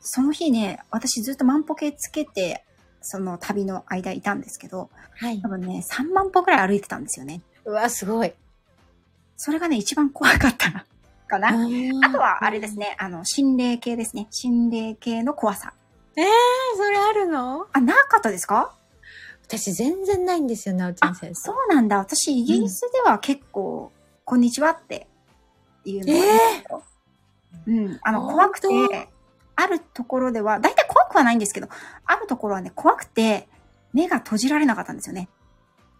その日ね、私ずっと万歩計つけて、その旅の間いたんですけど、はい多。分ね、3万歩くらい歩いてたんですよね。うわ、すごい。それがね、一番怖かった かな。ああとは、あれです。ね、あの、心霊系ですね。心霊系の怖さ。えー、それあるの？あ、なかったですか？私全然ないんですよ、なおちゃん先生。そうなんだ。私、イギリスでは結構、こんにちはっていうのがありますよ、うん。あの、怖くて、あるところでは、だいたい怖くはないんですけど、あるところはね、怖くて、目が閉じられなかったんですよね。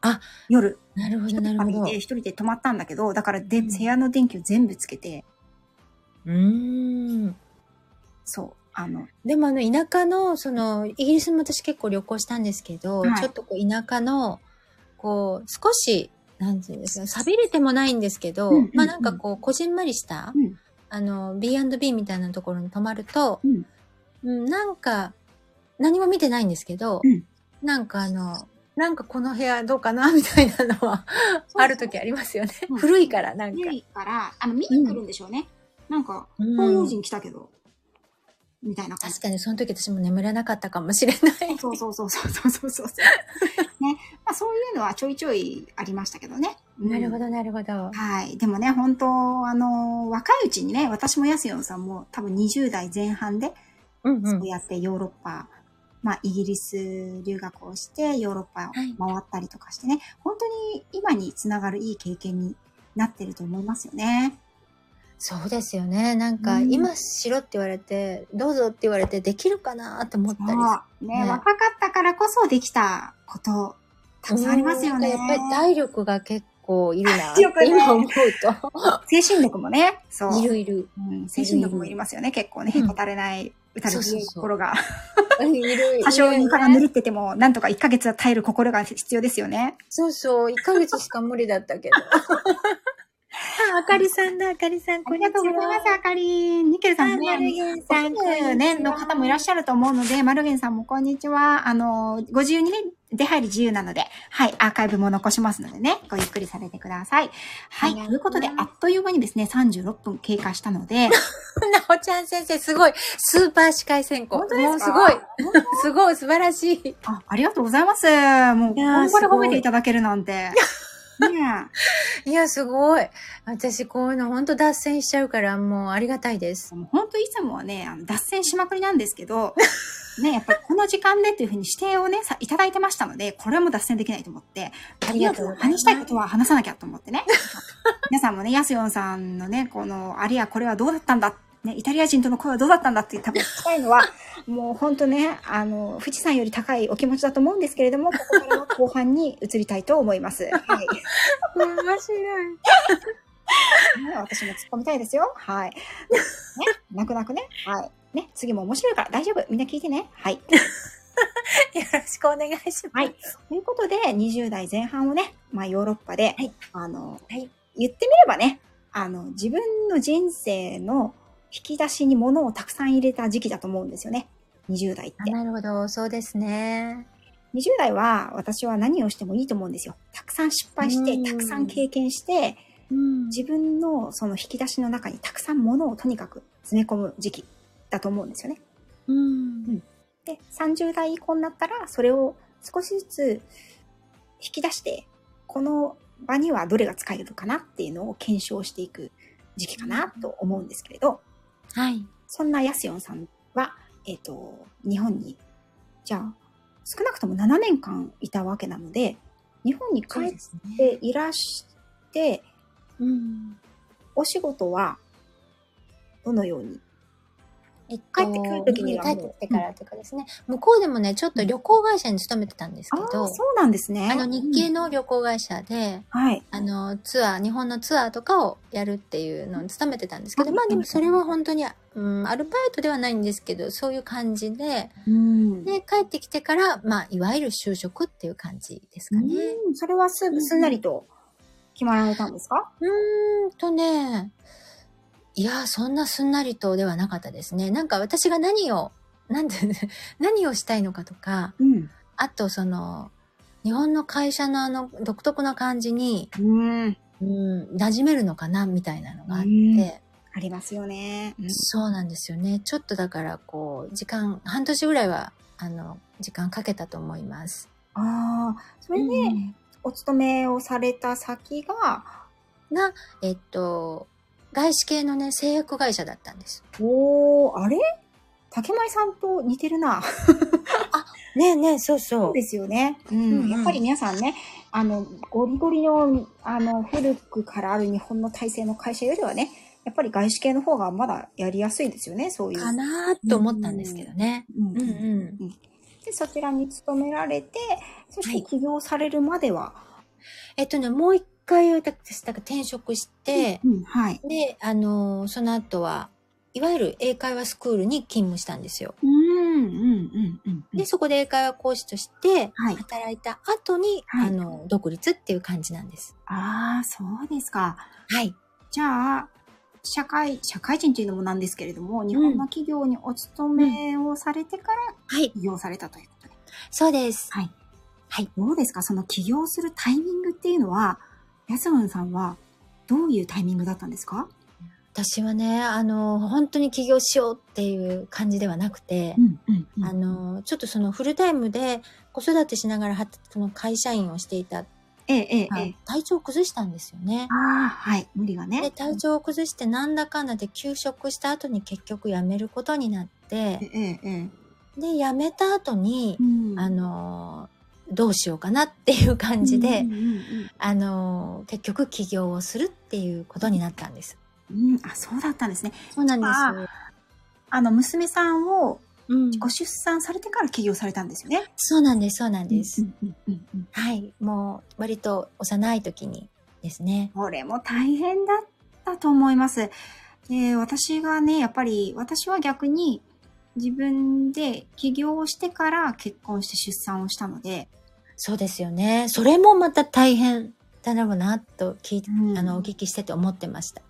あ、夜。なるほど、なるほど。で一人で泊まったんだけど、だからで、うん。部屋の電気を全部つけて、うーん。そう、あの、でもあの、田舎の、その、イギリスも私結構旅行したんですけど、はい。ちょっとこう、田舎の、こう、少し、なんていうんですか、錆びれてもないんですけど、うんうんうん。まあなんかこう、こじんまりした、うん。あの、B&B みたいなところに泊まると、うん。うんなんか、何も見てないんですけど、うん。なんかあの、なんかこの部屋どうかなみたいなのは、ある時ありますよね。うん古いから、なんか。古いから、あの、見に来るんでしょうね。なんか、うん東洋人来たけど、みたいな感じ確。かにその時私も眠れなかったかもしれない。そうそうそうそうそうそうそう。ね。まあそういうのはちょいちょいありましたけどね。うんなるほど、なるほど。はい。でもね、本当あの、若いうちにね、私もやすよんさんも多分20代前半で、うんう。そうんやってヨーロッパ、まあイギリス留学をして、ヨーロッパを回ったりとかしてね、本当に今につながるいい経験になってると思いますよね。そうですよね。なんか、うん今しろって言われて、どうぞって言われてできるかなって思ったり。ねね若かったからこそできたこと、たくさんありますよね。やっぱり体力が結構いるな今思う 精神力もね、そう。と。いるいる。うん、精神力もいりますよね、結構ね。うんへこたれない、打たれ強い心が。いるいる。多少床がぬるってても、なんとか1ヶ月は耐える心が必要ですよね。そうそう。1ヶ月しか無理だったけど。あ、あかりさんだ、あかりさん、ありがとうございます、あかり。ニケルさんもね、マルゲンさん、50年の方もいらっしゃると思うので、マルゲンさんもこんにちは。あの、ご自由にね、出入り自由なので、はい、アーカイブも残しますのでね、ごゆっくりされてください。はい、ということで、あっという間にですね、36分経過したので、なおちゃん先生、すごい。スーパー司会選考。本当ですか？もうすごい。すごい、素晴らしい。あ、ありがとうございます。もう、これすごい褒めていただけるなんて。いや、すごい。私、こういうの本当脱線しちゃうから、もうありがたいです。もう本当いつもはね、あの脱線しまくりなんですけど、ね、やっぱりこの時間でっていうふうに指定をね、さいただいてましたので、これはもう脱線できないと思って、ありがとう話したいことは話さなきゃと思ってね。皆さんもね、ヤスヨンさんのね、この、あれやこれはどうだったんだね、イタリア人との声はどうだったんだって多分聞きたいのは、もう本当ね、あの、富士山より高いお気持ちだと思うんですけれども、ここからは後半に移りたいと思います。はい。面白い。ね私も突っ込みたいですよ。はい。ね、泣く泣くね。はい。ね、次も面白いから大丈夫。みんな聞いてね。はい。よろしくお願いします。はい。ということで、20代前半をね、まあヨーロッパで、はいあの、はい言ってみればね、あの、自分の人生の引き出しに物をたくさん入れた時期だと思うんですよね。20代ってあ。なるほど、そうですね。20代は私は何をしてもいいと思うんですよ。たくさん失敗して、うんたくさん経験して、うん自分のその引き出しの中にたくさん物をとにかく詰め込む時期だと思うんですよね。うん。で、30代以降になったら、それを少しずつ引き出して、この場にはどれが使えるかなっていうのを検証していく時期かなと思うんですけれど、はい。そんなヤスヨンさんは、えっ、と、日本に、じゃあ、少なくとも7年間いたわけなので、日本に帰っすね。ていらして、うん。お仕事は、どのようにえっ帰ってくる時に帰ってきてからというかですね、向こうでもね、ちょっと旅行会社に勤めてたんですけど、そうなんですね。あの日系うんの旅行会社で、はい。あの、ツアー、日本のツアーとかをやるっていうのに勤めてたんですけど、うんまあでもそれは本当に、うん、アルバイトではないんですけど、そういう感じで、うん。で、帰ってきてから、まあ、いわゆる就職っていう感じですかね。うん、それはすぐすんなりと決まられたんですか、うーんとね、いや、そんなすんなりとではなかったですね。なんか私が何を、なんて、何をしたいのかとか、うん。あとその、日本の会社のあの独特な感じに、うん。うん、馴染めるのかなみたいなのがあって、うんありますよね。うんそうなんですよね。ちょっとだから、こう、時間、半年ぐらいは、あの、時間かけたと思います。ああ、それで、うんお勤めをされた先が、が、えっと、外資系のね、製薬会社だったんです。おー、あれ？竹舞さんと似てるな。ねえねえ、そうそそうですよね。うん。うんうんやっぱり皆さんね、あの、ゴリゴリの、あの、古くからある日本の体制の会社よりはね、やっぱり外資系の方がまだやりやすいですよね、そういう。かなーと思ったんですけどね。うんうんうん。で、そちらに勤められて、そして起業されるまでは、えっとね、もう一回、私、だから転職して、うん、はい。で、あのーその後は、いわゆる英会話スクールに勤務したんですよ。うん、うん、うん、うん。で、そこで英会話講師としてはい働いた後に、はいあの、独立っていう感じなんです。ああ、そうですか。はい。じゃあ、社会、社会人というのもなんですけれども、日本の企業にお勤めをされてからはい。起業されたということで。そうです。はい。はい。どうですか？その起業するタイミングっていうのは、ヤスオンさんはどういうタイミングだったんですか？私はね、あの、本当に起業しようっていう感じではなくて、ん、うん、うんあの、ちょっとそのフルタイムで子育てしながらはその会社員をしていた、ええ、ええ、ええ。体調を崩したんですよね。ああ、はい。無理がね。で、体調を崩してなんだかんだで休職した後に結局辞めることになって、ええ、ええ。で、辞めた後にう、んあ、の、どうしようかなっていう感じで、うんうんあの、結局起業をするっていうことになったんです。うんうん、あ、そうだったんですね。そうなんですあの、娘さんをうん、ご出産されてから起業されたんですよね。そうなんです、そうなんです。うんうんうんうんはい。もう、割と幼い時にですね。これも大変だったと思います。で、私がね、やっぱり、私は逆に自分で起業をしてから結婚して出産をしたので、そうですよね。それもまた大変だろうな、と聞いて、うんあの、お聞きしてて思ってました。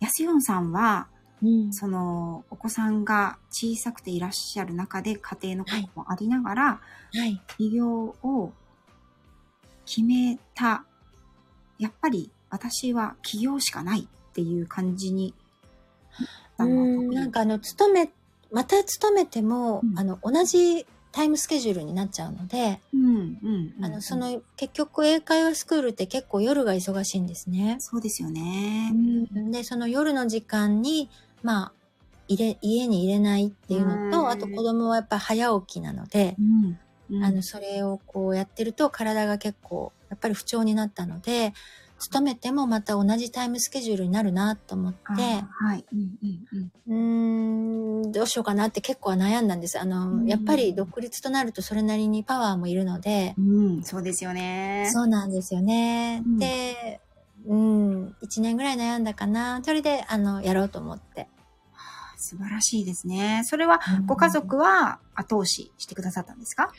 やすよんさんは、うんその、お子さんが小さくていらっしゃる中で家庭のこともありながら、はい。起業を決めた、やっぱり私は起業しかないっていう感じになんかあの、勤め、また勤めても、うんあの、同じタイムスケジュールになっちゃうので。あの、そ、の、結局英会話スクールって結構夜が忙しいんですね。そうですよね。で、その夜の時間に、まあ、入れ、家に入れないっていうのと、うんあと子供はやっぱ早起きなので、うん。うんあの、それをこうやってると体が結構、やっぱり不調になったので、勤めてもまた同じタイムスケジュールになるなと思って、はい。うん、うん、うーん、どうしようかなって結構は悩んだんです。あの、うんやっぱり独立となるとそれなりにパワーもいるので、うん。うん、そうですよね。そうなんですよね。うんで、うん、一年ぐらい悩んだかな。それで、あの、やろうと思って。素晴らしいですね。それは、ご家族は後押ししてくださったんですか？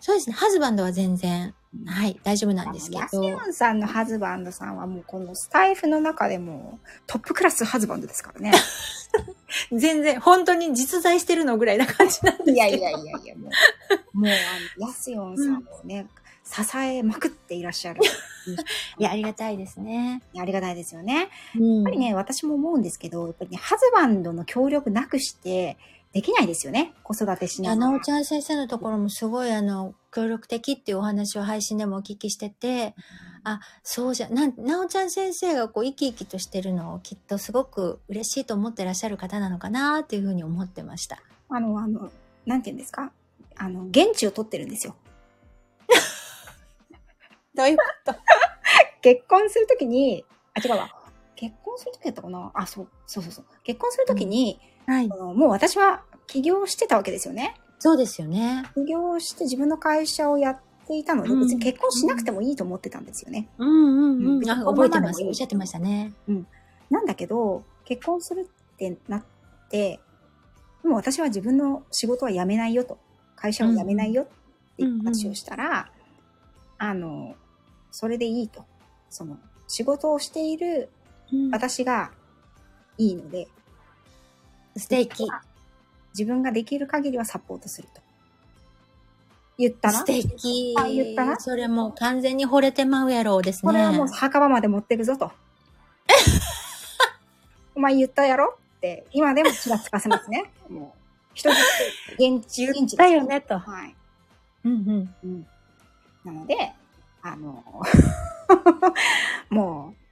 そうですね。ハズバンドは全然、はい、大丈夫なんですけヤスンさんのハズバンドさんはもうこのスタイフの中でもトップクラスハズバンドですからね。全然、本当に実在してるのぐらいな感じなんですけど。いやいやいやいや、もう、もうあの、ヤスヨンさんをね、支えまくっていらっしゃる。いや、ありがたいですね。ありがたいですよね。うんやっぱりね、私も思うんですけど、やっぱりね、ハズバンドの協力なくして、できないですよね。子育てしながら。あなおちゃん先生のところもすごいあの、協力的っていうお話を配信でもお聞きしてて、あ、そうじゃ、なん、なおちゃん先生がこう生き生きとしてるのをきっとすごく嬉しいと思ってらっしゃる方なのかなっていうふうに思ってました。あの、あの、なんて言うんですか？あの、現地を取ってるんですよ。どういうこと？結婚するときに、あ、違うわ。結婚するときだったかな？あ、そう、そうそうそう。結婚するときに、はいもう私は起業してたわけですよね。そうですよね。起業して自分の会社をやっていたので、うん別に結婚しなくてもいいと思ってたんですよね。うんうんうん。覚えてます。おっしゃってましたね。なんだけど、結婚するってなって、もう私は自分の仕事は辞めないよと。会社を辞めないよって話をしたら、あの、それでいいと。その、仕事をしている私がいいので、素敵。自分ができる限りはサポートすると。言ったな素敵。あ言ったなそれもう完全に惚れてまうやろうですね。これはもう墓場まで持ってくぞと。お前言ったやろって、今でもちらつかせますね。もう、人質、現地、現地だよね、と。はい。うんうん。うん。なので、あの、もう、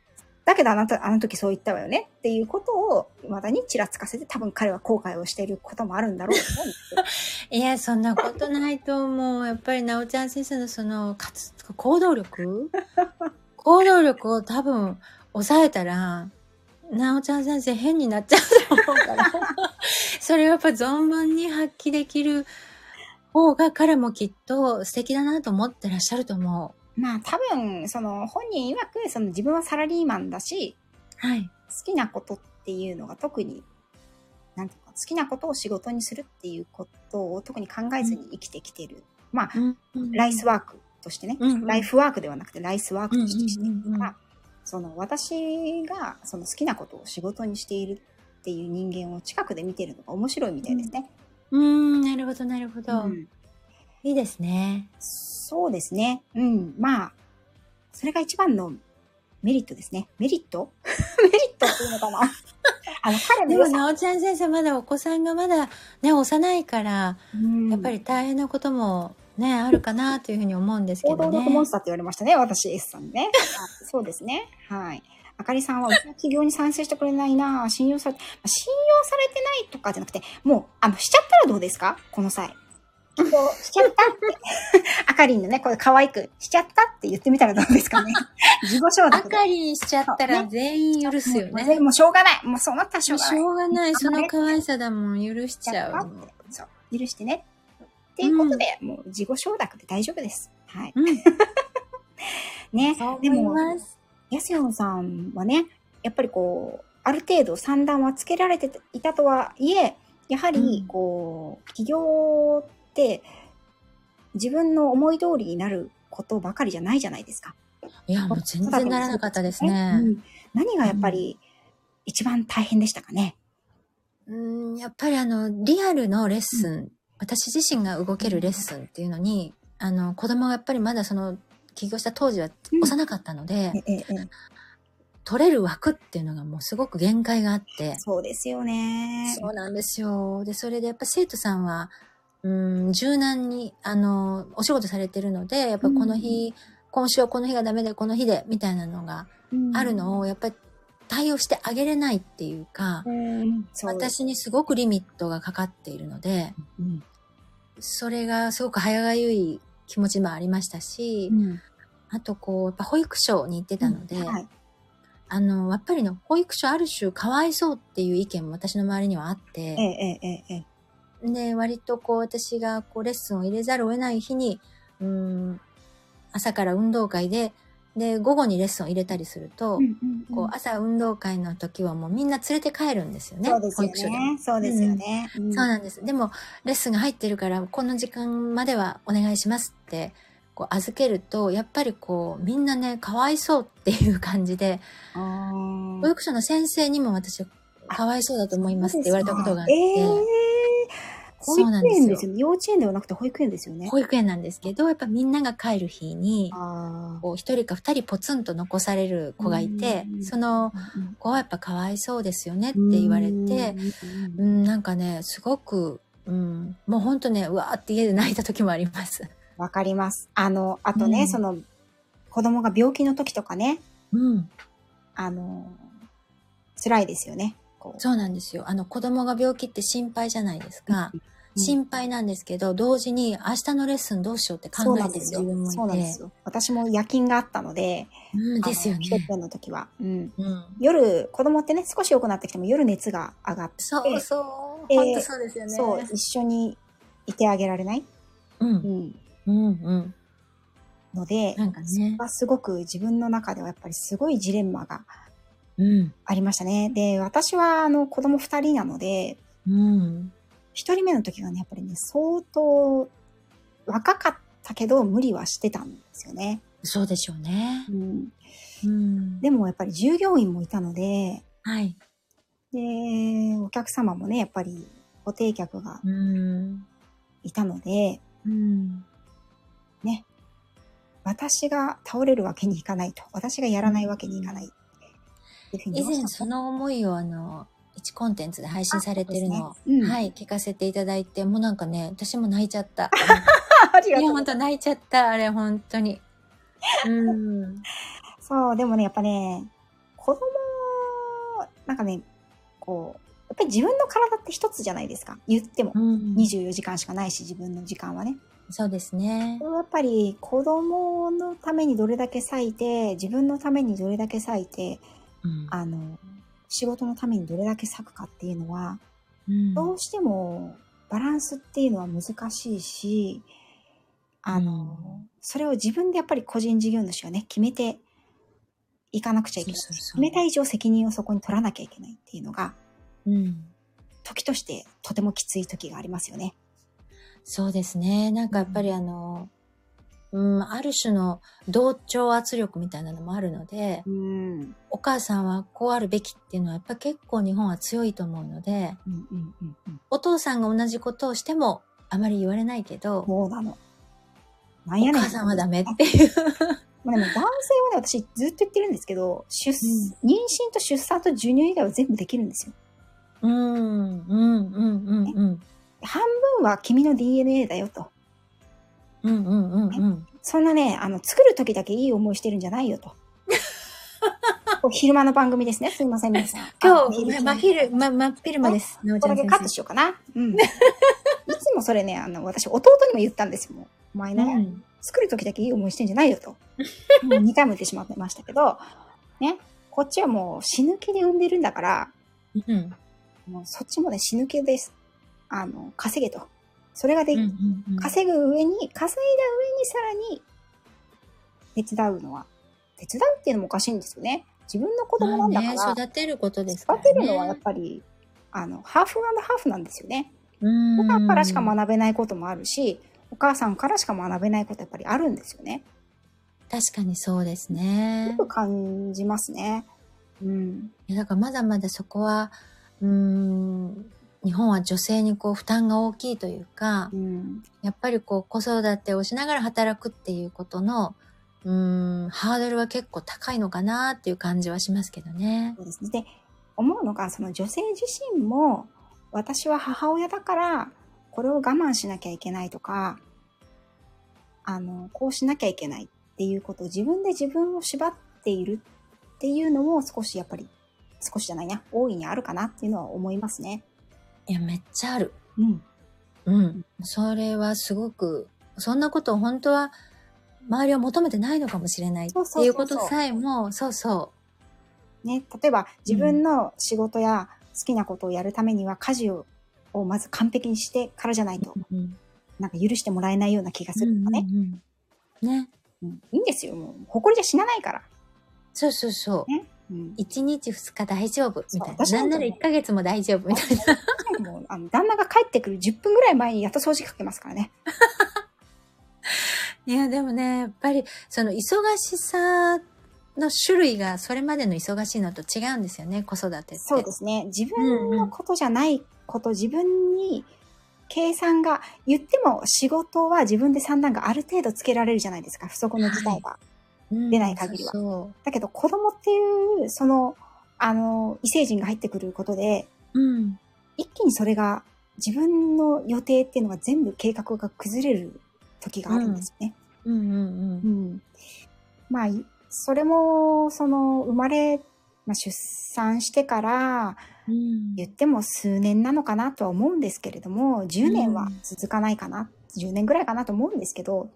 だけどあなた、あの時そう言ったわよねっていうことを、未だにちらつかせて、多分彼は後悔をしていることもあるんだろうと思うんですけど。いや、そんなことないと思う。やっぱり、なおちゃん先生のその、かつ、行動力？行動力を多分、抑えたら、なおちゃん先生変になっちゃうと思うから。それをやっぱ存分に発揮できる方が彼もきっと素敵だなと思ってらっしゃると思まあ多分、その本人曰く、その自分はサラリーマンだし、う。はい。好きなことっていうのが特に、なんていうか、好きなことを仕事にするっていうことを特に考えずに生きてきてる。まあ、ライスワークとしてね、うんうんライフワークではなくてライスワークとしてしてその私がその好きなことを仕事にしているっていう人間を近くで見てるのが面白いみたいですね。うーん、なるほど、なるほど。うんいいですね。そうですね。うん。まあ、それが一番のメリットですね。メリット？メリットっていうのかな？あの、彼のでも。なおちゃん先生、まだお子さんがまだね、幼いから、うんやっぱり大変なこともね、あるかなというふうに思うんですけど行動力モンねス。ターって言われましたね。私、S さんにね。あ そうですね。はい。あかりさんは、うちの企業に賛成してくれないな信用され、まあ信用されてないとかじゃなくて、もう、あの、しちゃったらどうですか？この際。起業しちゃったって。あかりんのね、これ可愛く、しちゃったって言ってみたらどうですかね。自己承あ諾で。かりにしちゃったらね全員許すよね。もうしょうがない。もうそうなったらしょうがしない。ょうがない。その可愛さだもん、許しちゃうそう。許してね。っていうことで、もう自己承諾で大丈夫です。はい。うん、ね。でも。やすよんさんはね、やっぱりこう、ある程度算段はつけられていたとはいえ、やはりうん、こう、起業って、自分の思い通りになることばかりじゃないじゃないですか。いや、もう全然ならなかったですね。うん何がやっぱり一番大変でしたかね？うん、やっぱりあの、リアルのレッスン、私自身が動けるレッスンっていうのに、あの、子供がやっぱりまだその、起業した当時はうん幼かったので、ええええ取れる枠っていうのがもうすごく限界があって、そうですよね。そうなんですよ。で、それでやっぱ生徒さんは、うん、柔軟に、あの、お仕事されてるので、やっぱこの日、今週はこの日がダメで、この日で、みたいなのがあるのを、やっぱり対応してあげれないっていうか、うん、私にすごくリミットがかかっているので、うん。それがすごく早がゆい気持ちもありましたし、うん。あとこう、やっぱ保育所に行ってたので、はい。あの、やっぱりの保育所ある種かわいそうっていう意見も私の周りにはあって、ええええええで、割とこう私がこうレッスンを入れざるを得ない日に、うーん、朝から運動会で、で、午後にレッスンを入れたりすると、うんうんうんこう朝運動会の時はもうみんな連れて帰るんですよね。そうですよ保育所でもね。そうですよね。うんそうなんです。でも、レッスンが入ってるから、この時間まではお願いしますって、こう預けると、やっぱりこう、みんなね、かわいそうっていう感じで、保育所の先生にも私、かわいそうだと思いますって言われたことがあって、ええ保育そうなんですよ園ですよね。幼稚園ではなくて保育園ですよね。保育園なんですけど、やっぱみんなが帰る日に、あこう一人か二人ポツンと残される子がいてう、んそのあ。子はやっぱかわいそうですよねって言われて、うん、なんかね、すごく、うん、もうほんとね、うわーって家で泣いた時もあります。わかります。あの、あとね、うんその、子供が病気の時とかね、うん。あの、辛いですよね。そうなんですよ。あの子供が病気って心配じゃないですか。うん心配なんですけど、同時に明日のレッスンどうしようって考えてなんですよる自分もいて。そうなんですよ。私も夜勤があったので、うんですよね。あの一つの時は。うん。うん。夜、子供ってね、少し良くなってきても夜熱が上がって、そうそう。えー本当そうですよね。そう、一緒にいてあげられない、う。うんん、うんうん。ので、なんかねそれはすごく自分の中ではやっぱりすごいジレンマがうん。ありましたね。で、私はあの子供二人なので、うん。一人目の時がね、やっぱりね、相当若かったけど無理はしてたんですよね。そうでしょうね。うん、うん。でもやっぱり従業員もいたので、はい。で、お客様もね、やっぱり固定客がうん。いたので、うん。ね、私が倒れるわけにいかないと。私がやらないわけにいかない。以前その思いをあの、1コンテンツで配信されてるのを、ねうんはい、聞かせていただいて、もうなんかね、私も泣いちゃった。ありいや、がとういます。本当泣いちゃった、あれ、本当に。うん。そう、でもね、やっぱね、子供、なんかね、こう、やっぱり自分の体って一つじゃないですか。言っても。うん、24時間しかないし、自分の時間はね。そうですね。やっぱり子供のためにどれだけ割いて、自分のためにどれだけ割いて、うんあの、仕事のためにどれだけ割くかっていうのは、うんどうしてもバランスっていうのは難しいし、あの、それを自分でやっぱり個人事業主はね、決めていかなくちゃいけない。そうそうそう決めた以上責任をそこに取らなきゃいけないっていうのが、うん。時としてとてもきつい時がありますよね。そうですね。なんかやっぱりあの、うん、ある種の同調圧力みたいなのもあるので、うん。お母さんはこうあるべきっていうのはやっぱ結構日本は強いと思うので、うんうんうんうん。お父さんが同じことをしてもあまり言われないけど、そうなの。なんおやねん。母さんはダメっていう。まあでも男性はね、私ずっと言ってるんですけど、出、妊娠と出産と授乳以外は全部できるんですよ。うん、うん、うん、うん、うん。半分は君の DNA だよと。うん、うん、うん、うん。そんなね、あの、作る時だけいい思いしてるんじゃないよと。昼間の番組ですね。すみません、皆さん。あ今日、真昼、ま、真っ昼間です。これだけカットしようかな。うん。いつもそれね、あの、私、弟にも言ったんですよ。もうお前ね、うん作る時だけいい思いしてんじゃないよと。もう2回も言ってしまってましたけど、ね、こっちはもう死ぬ気で産んでるんだから、うん。もうそっちもね、死ぬ気です。あの、稼げと。それがで、うんうんうん稼ぐ上に、稼いだ上にさらに、手伝うのは、手伝うっていうのもおかしいんですよね。自分の子供なんだから、まあね、育てることですから、育ね。てるのはやっぱり、あの、ハーフハーフなんですよね。うんお母からしか学べないこともあるし、お母さんからしか学べないことやっぱりあるんですよね。確かにそうですねよ。く感じますね。うん。いやだからまだまだそこは、うーん、日本は女性にこう負担が大きいというかう、ん。やっぱりこう子育てをしながら働くっていうことの、うーん、ハードルは結構高いのかなっていう感じはしますけどね。そうですね。で、思うのが、その女性自身も、私は母親だから、これを我慢しなきゃいけないとか、あの、こうしなきゃいけないっていうことを自分で自分を縛っているっていうのも少しやっぱり、少しじゃないな、大いにあるかなっていうのは思いますね。いや、めっちゃある。うん。うん。それはすごく、そんなことを本当は、周りは求めてないのかもしれないっていうことさえも、そうそう。ね、例えば自分の仕事や好きなことをやるためには家事ををまず完璧にしてからじゃないと、うん、なんか許してもらえないような気がするのね。うんうんうん、ね、うん。いいんですよ。もう、誇りじゃ死なないから。そうそうそう。ね、1日2日大丈夫？みたいな。なんなら1ヶ月も大丈夫みたいな。あの旦那が帰ってくる10分ぐらい前にやっと掃除かけますからね。いや、でもね、やっぱり、その忙しさの種類がそれまでの忙しいのと違うんですよね、子育てって。そうですね。自分のことじゃないこと、うんうん、自分に計算が、言っても仕事は自分で算段がある程度つけられるじゃないですか、不足の事態が。はい出ない限りはそうだけど子供っていう、その、あの、異星人が入ってくることで、そう。うん。一気にそれが、自分の予定っていうのが全部計画が崩れる時があるんですよね。うんうんうん。まあ、いそれも、その、生まれ、まあ、出産してから、うん。うん言っても数年なのかなとは思うんですけれども、10年は続かないかな、10年ぐらいかなと思うんですけど、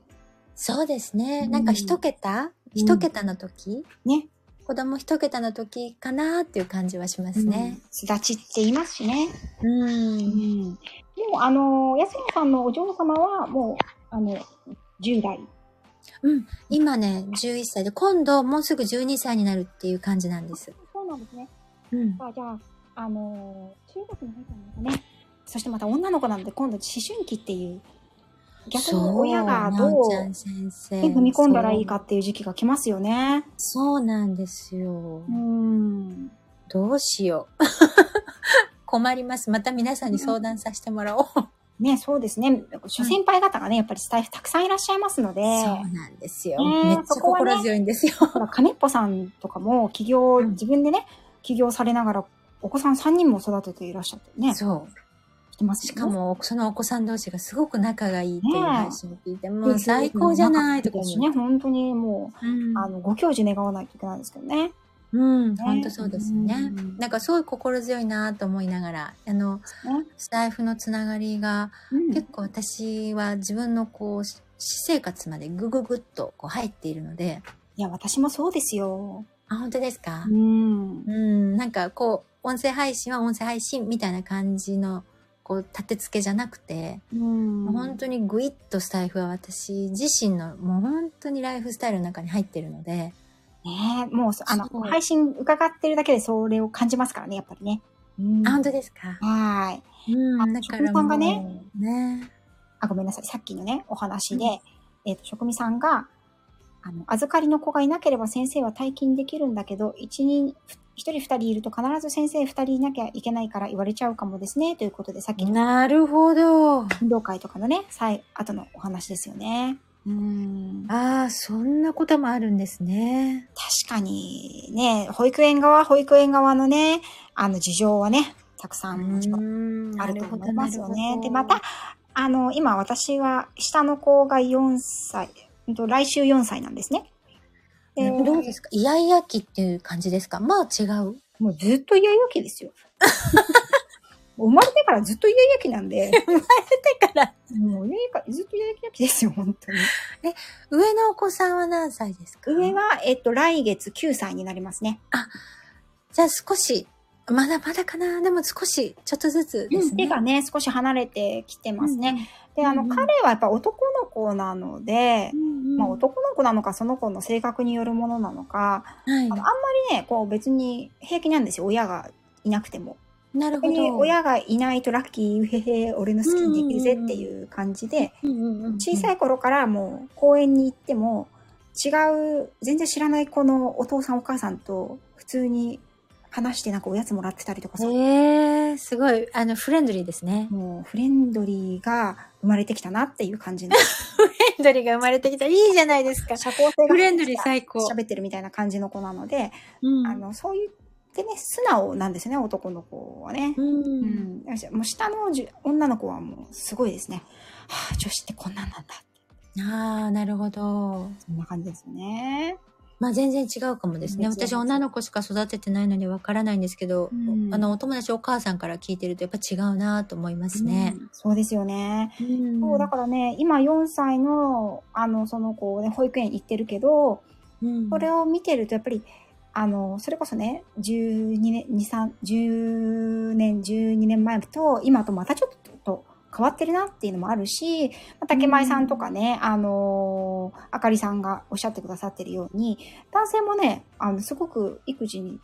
そうですね。うんなんか一桁？一、桁の時？ね。子供一桁の時かなっていう感じはしますね。うん。すだちって言いますしね。うん。うん。でも、あの、安野さんのお嬢様は、もう、あの、10代。うん。今ね、11歳で、今度もうすぐ12歳になるっていう感じなんです。そうなんですね。うん。あじゃあ、あのー中学に入ったんですかね。そしてまた女の子なので、今度思春期っていう、逆に親がどう。踏み込んだらいいかっていう時期が来ますよね。そう。なんですよ。うん。どうしよう。困ります。また皆さんに相談させてもらおう。ね、そうですね。諸先輩方がね、やっぱりスタイフたくさんいらっしゃいますので、そうなんですよ。ねめっちゃ心強いんですよ。ほら、金っぽさんとかも起業、うん自分でね、起業されながら、お子さん3人も育てていらっしゃってね、そう。してますしか、も、そのお子さん同士がすごく仲がいいっていうねえ。配信を聞いて、もう最高じゃないとかしね。本当にもうん。う、あの、ご教授願わないといけないですけどね。うん、ね。本当そうですね。うん。なんかすごい心強いなと思いながら、あの、ね。スタイフのつながりが、うん。結構私は自分のこう、し私生活までぐぐぐっとこう入っているので、いや、私もそうですよ。あ、本当ですか？うん。うん、なんかこう、音声配信は音声配信みたいな感じの、こう、立て付けじゃなくて、うん本当にグイッとスタイフは私自身のもう本当にライフスタイルの中に入ってるので、ねえ、もうそ、あの配信伺ってるだけでそれを感じますからね、やっぱりね。うんあ、本当ですか？はーい。うん、あだかさんがねね。あ、ごめんなさい。さっきのね、お話で、えっ、と、職味さんが、あの、預かりの子がいなければ先生は退勤できるんだけど、一人、一人二人いると必ず先生二人いなきゃいけないから言われちゃうかもですね。ということで、さっきのなるほど。運動会とかのね、最後のお話ですよね。うん。ああ、そんなこともあるんですね。確かに、ね、保育園側、保育園側のね、あの、事情はね、たくさんもちろんんあると思いますよね。で、また、あの、今私は、下の子が4歳、来週4歳なんですね。でどうですか？イヤイヤ期っていう感じですか？まあ違う？もうずっとイヤイヤ期ですよ。生まれてからずっとイヤイヤ期なんで、だから、もうイヤイヤ期ずっとイヤイヤ期ですよ、本当に。上のお子さんは何歳ですか？上は、えっと、来月9歳になりますね。じゃあ少し、まだまだかなでも少し、ちょっとずつですね。手がね、少し離れてきてますね。で、あの、うんうん彼はやっぱ男の子なので、うんうん。まあ男の子なのかその子の性格によるものなのか、はいあのあんまりね、こう別に平気なんですよ、親がいなくても。なるほど。親がいないとラッキー、うへへ、俺の好きにできるぜっていう感じで、小さい。い頃からもう公園に行っても、違う、全然知らない子のお父さんお母さんと普通に話してなんかおやつもらってたりとかさ、えー、すごい、あの、フレンドリーですね。もうフレンドリーが生まれてきたなっていう感じの、フレンドリーが生まれてきた。いいじゃないですか。社交性がフレンドリー最高。喋ってるみたいな感じの子なので、うんあの、そう言ってね、素直なんですよね、男の子はね。う。うんん。もう下の女の子はもうすごいですね。はあ、女子ってこんなんなんだ。ああ、なるほど。そんな感じですよね。まあ全然違うかもですね。私女の子しか育ててないのでわからないんですけど、うんあの、お友達お母さんから聞いてるとやっぱ違うなと思いますね。うんそうですよね。うんそう、だからね、今4歳の、あの、その子ね、保育園行ってるけど、うんそれを見てるとやっぱり、あの、それこそね、12年、2、3、10年、12年前と、今とまたちょっと変わってるなっていうのもあるし、まあ竹前さんとかね、あのーあかりさんがおっしゃってくださってるように、男性もね、あの、すごく育児に、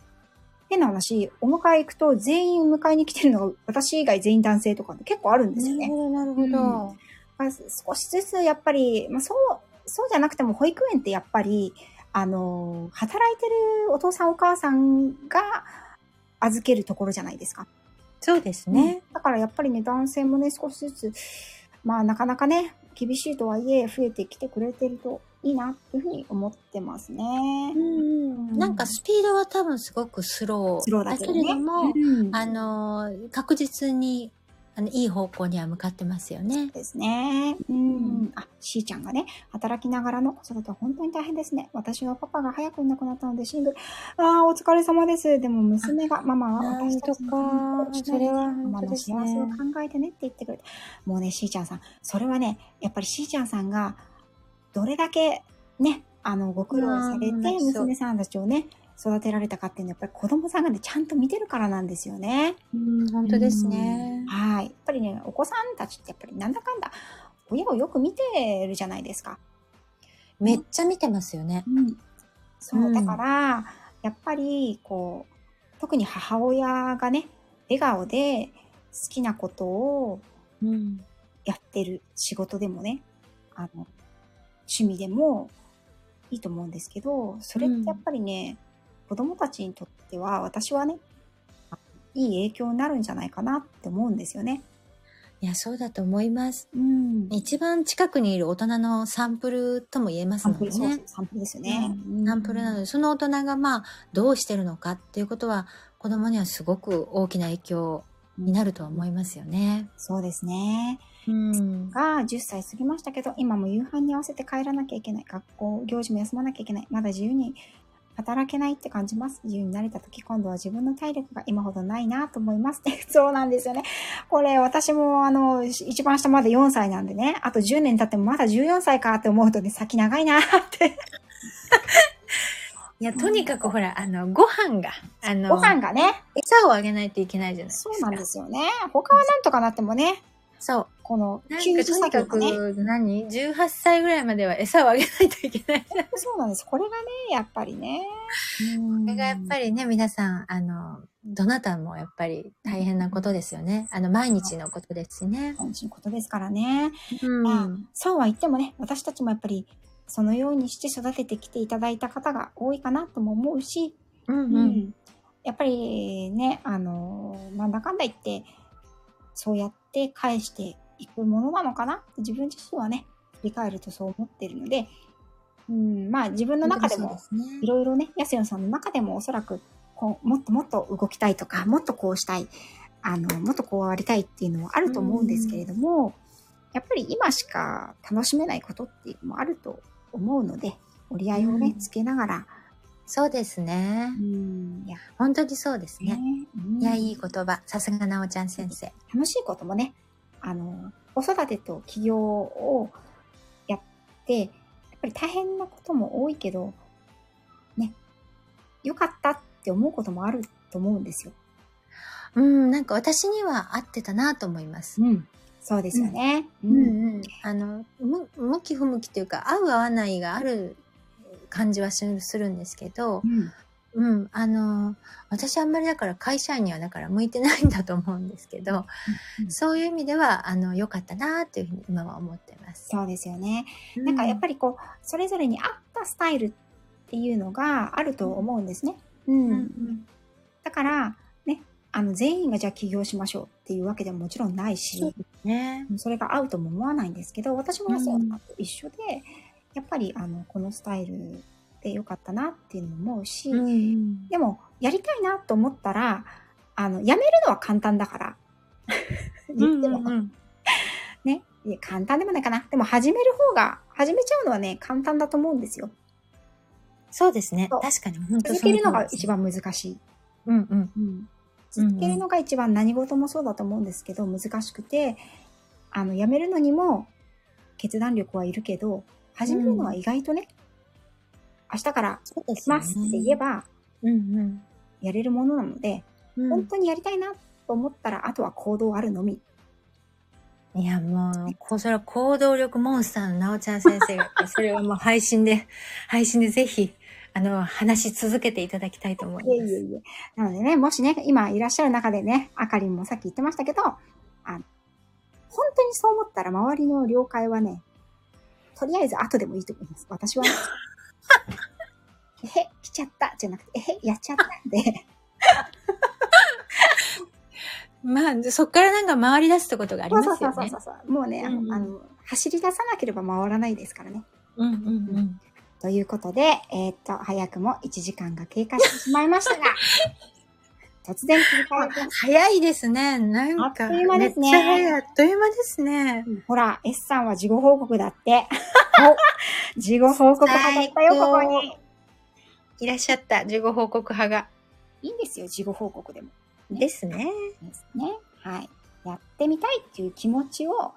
変な話、お迎え行くと全員迎えに来てるのが私以外全員男性とか結構あるんですよね。なるほど、なるほど。まあ少しずつやっぱり、まあ、そう、そうじゃなくても保育園ってやっぱり、あの、働いてるお父さんお母さんが預けるところじゃないですか。そうですね。だからやっぱりね、男性もね、少しずつ、まあなかなかね、厳しいとはいえ増えてきてくれてるといいなっていうふうに思ってますね。うんなんかスピードは多分すごくスロー。スローだけどね。れども、うんあのー、確実に、あの、いい方向には向かってますよね。ですね。うん。んあ、しーちゃんがね、働きながらの子育ては本当に大変ですね。私はパパが早くいなくなったのでシングル。ああ、お疲れ様です。でも娘が、ママは私とかそれはママの幸せを考えてねって言ってくれて。もうね、しーちゃんさん、それはね、やっぱりしーちゃんさんが、どれだけね、あの、ご苦労されて、娘さんたちをね、育てられたかっていうのは、やっぱり子供さんがね、ちゃんと見てるからなんですよね。うん、本当ですね。はい。やっぱりね、お子さんたちってやっぱりなんだかんだ、親をよく見てるじゃないですか。めっちゃ見てますよね。うん。そう、うんだから、やっぱり、こう、特に母親がね、笑顔で好きなことをうん。やってる仕事でもね、あの、趣味でもいいと思うんですけど、それってやっぱりね、子供たちにとっては、私はね、あいい影響になるんじゃないかなって思うんですよね。いや、そうだと思います。うん。一番近くにいる大人のサンプルとも言えますもんサンプル。サンプルですよね。サンプルなので、その大人がまあ、どうしてるのかっていうことは、子供にはすごく大きな影響になるとは思いますよね。そうですね。うん。が10歳過ぎましたけど、今も夕飯に合わせて帰らなきゃいけない。学校、行事も休まなきゃいけない。まだ自由に働けないって感じます。自由になれた時、今度は自分の体力が今ほどないなと思います。そうなんですよね。これ、私もあの、一番下まだ4歳なんでね、あと10年経ってもまだ14歳かって思うとね、先長いなって。いや、とにかくほら、あの、ご飯が、あの、ご飯がね、餌をあげないといけないじゃないですか。そうなんですよね。他はなんとかなってもね、そう。このとにか。く、何 ?18 歳ぐらいまでは餌をあげないといけない。そうなんです。これがね、やっぱりね。こ これがやっぱりね、皆さん、あの、どなたもやっぱり大変なことですよね。あの、毎日のことですしね。り、のことですからね。うん。まあそうは言ってもね、私たちもやっぱり、そのようにして育ててきていただいた方が多いかなとも思うし、うんううんん。やっぱりね、あの、なんだかんだ言って、そうやって返していくものなのかな？って自分自身はね、振り返るとそう思ってるので、うん、まあ自分の中でも、いろいろね、ヤスヨンさんの中でもおそらく、こう、もっともっと動きたいとか、もっとこうしたい、あの、もっとこうありたいっていうのはあると思うんですけれども、やっぱり今しか楽しめないことっていうのもあると思うので、折り合いをね、うん。つけながら、そうですね。うん、いや、本当にそうですね。ね、うんいや、いい言葉。さすがなおちゃん先生。楽しいこともね、あの、子育てと起業をやって、やっぱり大変なことも多いけど、ね、良かったって思うこともあると思うんですよ。うん、なんか私には合ってたなと思います。うん。そうですよね。ううんうん。あの、む向き不向きというか、合う合わないがある感じはするするんですけどう、ん。うん、あの、私あんまりだから会社員にはだから向いてないんだと思うんですけど、うんそういう意味では、あの、良かったなというふうに今は思ってます。そうですよね。なんかやっぱりこう、それぞれに合ったスタイルっていうのがあると思うんですね。うん。うんうんだから、ね、あの、全員がじゃあ起業しましょうっていうわけでももちろんないし、そうね。それが合うとも思わないんですけど、私も安さんと一緒で、やっぱりあの、このスタイルで良かったなっていうのも思うし、うんうんでも、やりたいなと思ったら、あの、やめるのは簡単だから。言っても、うんうんうんね。いや簡単でもないかな。でも始める方が、始めちゃうのはね、簡単だと思うんですよ。そうですね。確かに、本当続けるのが一。番難しい。うんうん。うん続けるのが一番何事もそうだと思うんですけど、難しくて、あの、やめるのにも決断力はいるけど、始めるのは意外とね、明日からそうでしますって言えばうんやれるものなので、うん。本当にやりたいなと思ったら、あとは行動あるのみ。いや、もう、こそれは行動力モンスターのなおちゃん先生が、それはもう配信で、配信でぜひ、あの、話し続けていただきたいと思います。いえいえいえ。なのでね、もしね、今いらっしゃる中でね、あかりんもさっき言ってましたけど、あの、本当にそう思ったら周りの了解はね、とりあえず後でもいいと思います。私はね、えへ、来ちゃったじゃなくて、えへ、やっちゃったんで、まあ、そっからなんか回り出すってことがありますよね。そうそうそうそう。もうね、あのうんうんあの、走り出さなければ回らないですからね。うんうんうん。ということで、えーっと、早くも1時間が経過してしまいましたが、突然切り替えて早いですね。なんか。あっという間ですねめっちゃ早い。あっという間ですね。ほら、S さんは事後報告だって。事後報告派だったよ、ここに。いらっしゃった、事後報告派が。いいんですよ、事後報告でも。ですね。ですね。はい。やってみたいっていう気持ちを、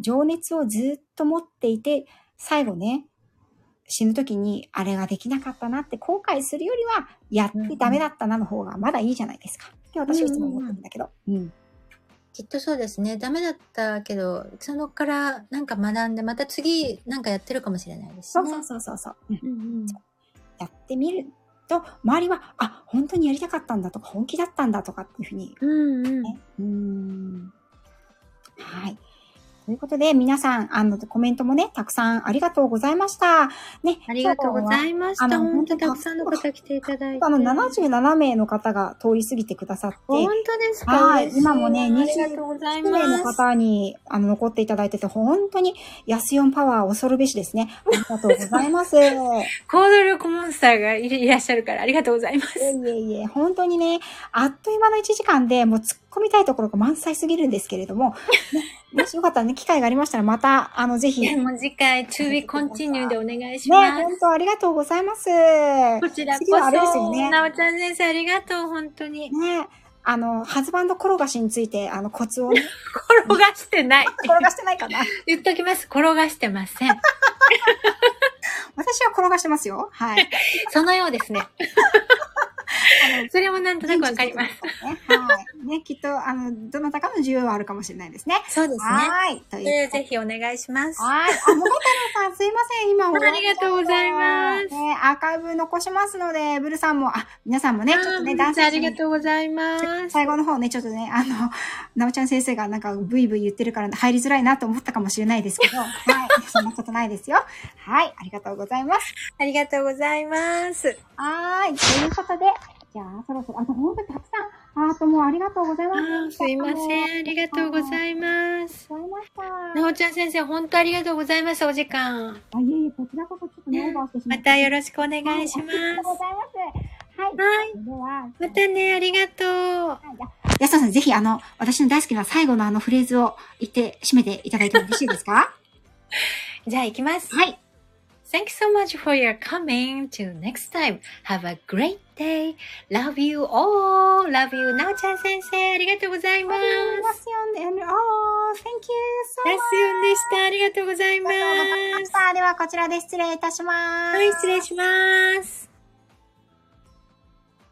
情熱をずっと持っていて、最後ね、死ぬ時にあれができなかったなって後悔するよりは、やってダメだったなの方がまだいいじゃないですか。って私はいつも思ってるんだけど。うん。きっとそうですね。ダメだったけど、そのからなんか学んで、また次なんかやってるかもしれないですね。そうそうそうそうそう。うんうんうん。やってみると、周りは、あ、本当にやりたかったんだとか、本気だったんだとかっていうふうにうんうん。ね。うーん。はい。ということで、皆さん、あの、コメントもね、たくさんありがとうございました。ね。ありがとうございました。あの本当たくさんの方来ていただいて。あの、77名の方が通り過ぎてくださって、本当ですか？はい今もねありがとうござい1名の。方に、あの、残っていただいてて、本当に、安四パワー恐るべしですね。ありがとうございます。い え行動力モンスターがいいらっしゃるからありがとうございます。いえいえ、本当にね、あっという間の1時間でもう突っ込みたいところが満載すぎるんですけれども、ね、もしよかったらね、機会がありましたら、また、あの、ぜひ、ね、もう次回、to be continue でお願いし本ます。当ありがとうございます。こちらこ次はあれですよそ、ねなおちゃん先生ありがとう、本当に。ね、あの、ハズバンド転がしについて、あの、コツをね、転がしてない。転がしてないかな。言っときます。転がしてません。私は転がしてますよ。はい。そのようですね。それもなんとなくわかります。ね。はい。ね、きっと、あの、どなたかの需要はあるかもしれないですね。そうですね。はい。というぜひお願いします。はい。あ、もも太郎さん、すいません。今終わっちゃありがとうございますね、アーカイブ残しますので、ブルさんも、あ、皆さんもね、ちょっとね、ダンスありがとうございます。最後の方ね、ちょっとね、あの、なおちゃん先生がなんかブイブイ言ってるから入りづらいなと思ったかもしれないですけど、はい。そんなことないですよ。はい。ありがとうございます。ありがとうございます。はーい。ということで、じゃあ、そろそろ、あ、本当にたくさん、ハートもありがとうございます。すいません。ありがとうございます。ございました。なおちゃん先生、本当ありがとうございます。お時間。あ、いえいえ、こちらこそちょっとね、オーバーしてしま。またよろしくお願いします。ありがとうございます。はい。はい。では、またね、ありがとう。安田さん、ぜひ、あの、私の大好きな最後のあのフレーズを言って、締めていただいてもよろしいですか？じゃあ行きます。はい。Thank you so much for your coming. Till next time. Have a great day. Love you all. Love you. なおちゃん先生、ありがとうございます。ラシオン and oh, thank you so ラ much. スヨンでした。ありがとうございます。た。では、こちらで失礼いたします。はい、失礼します。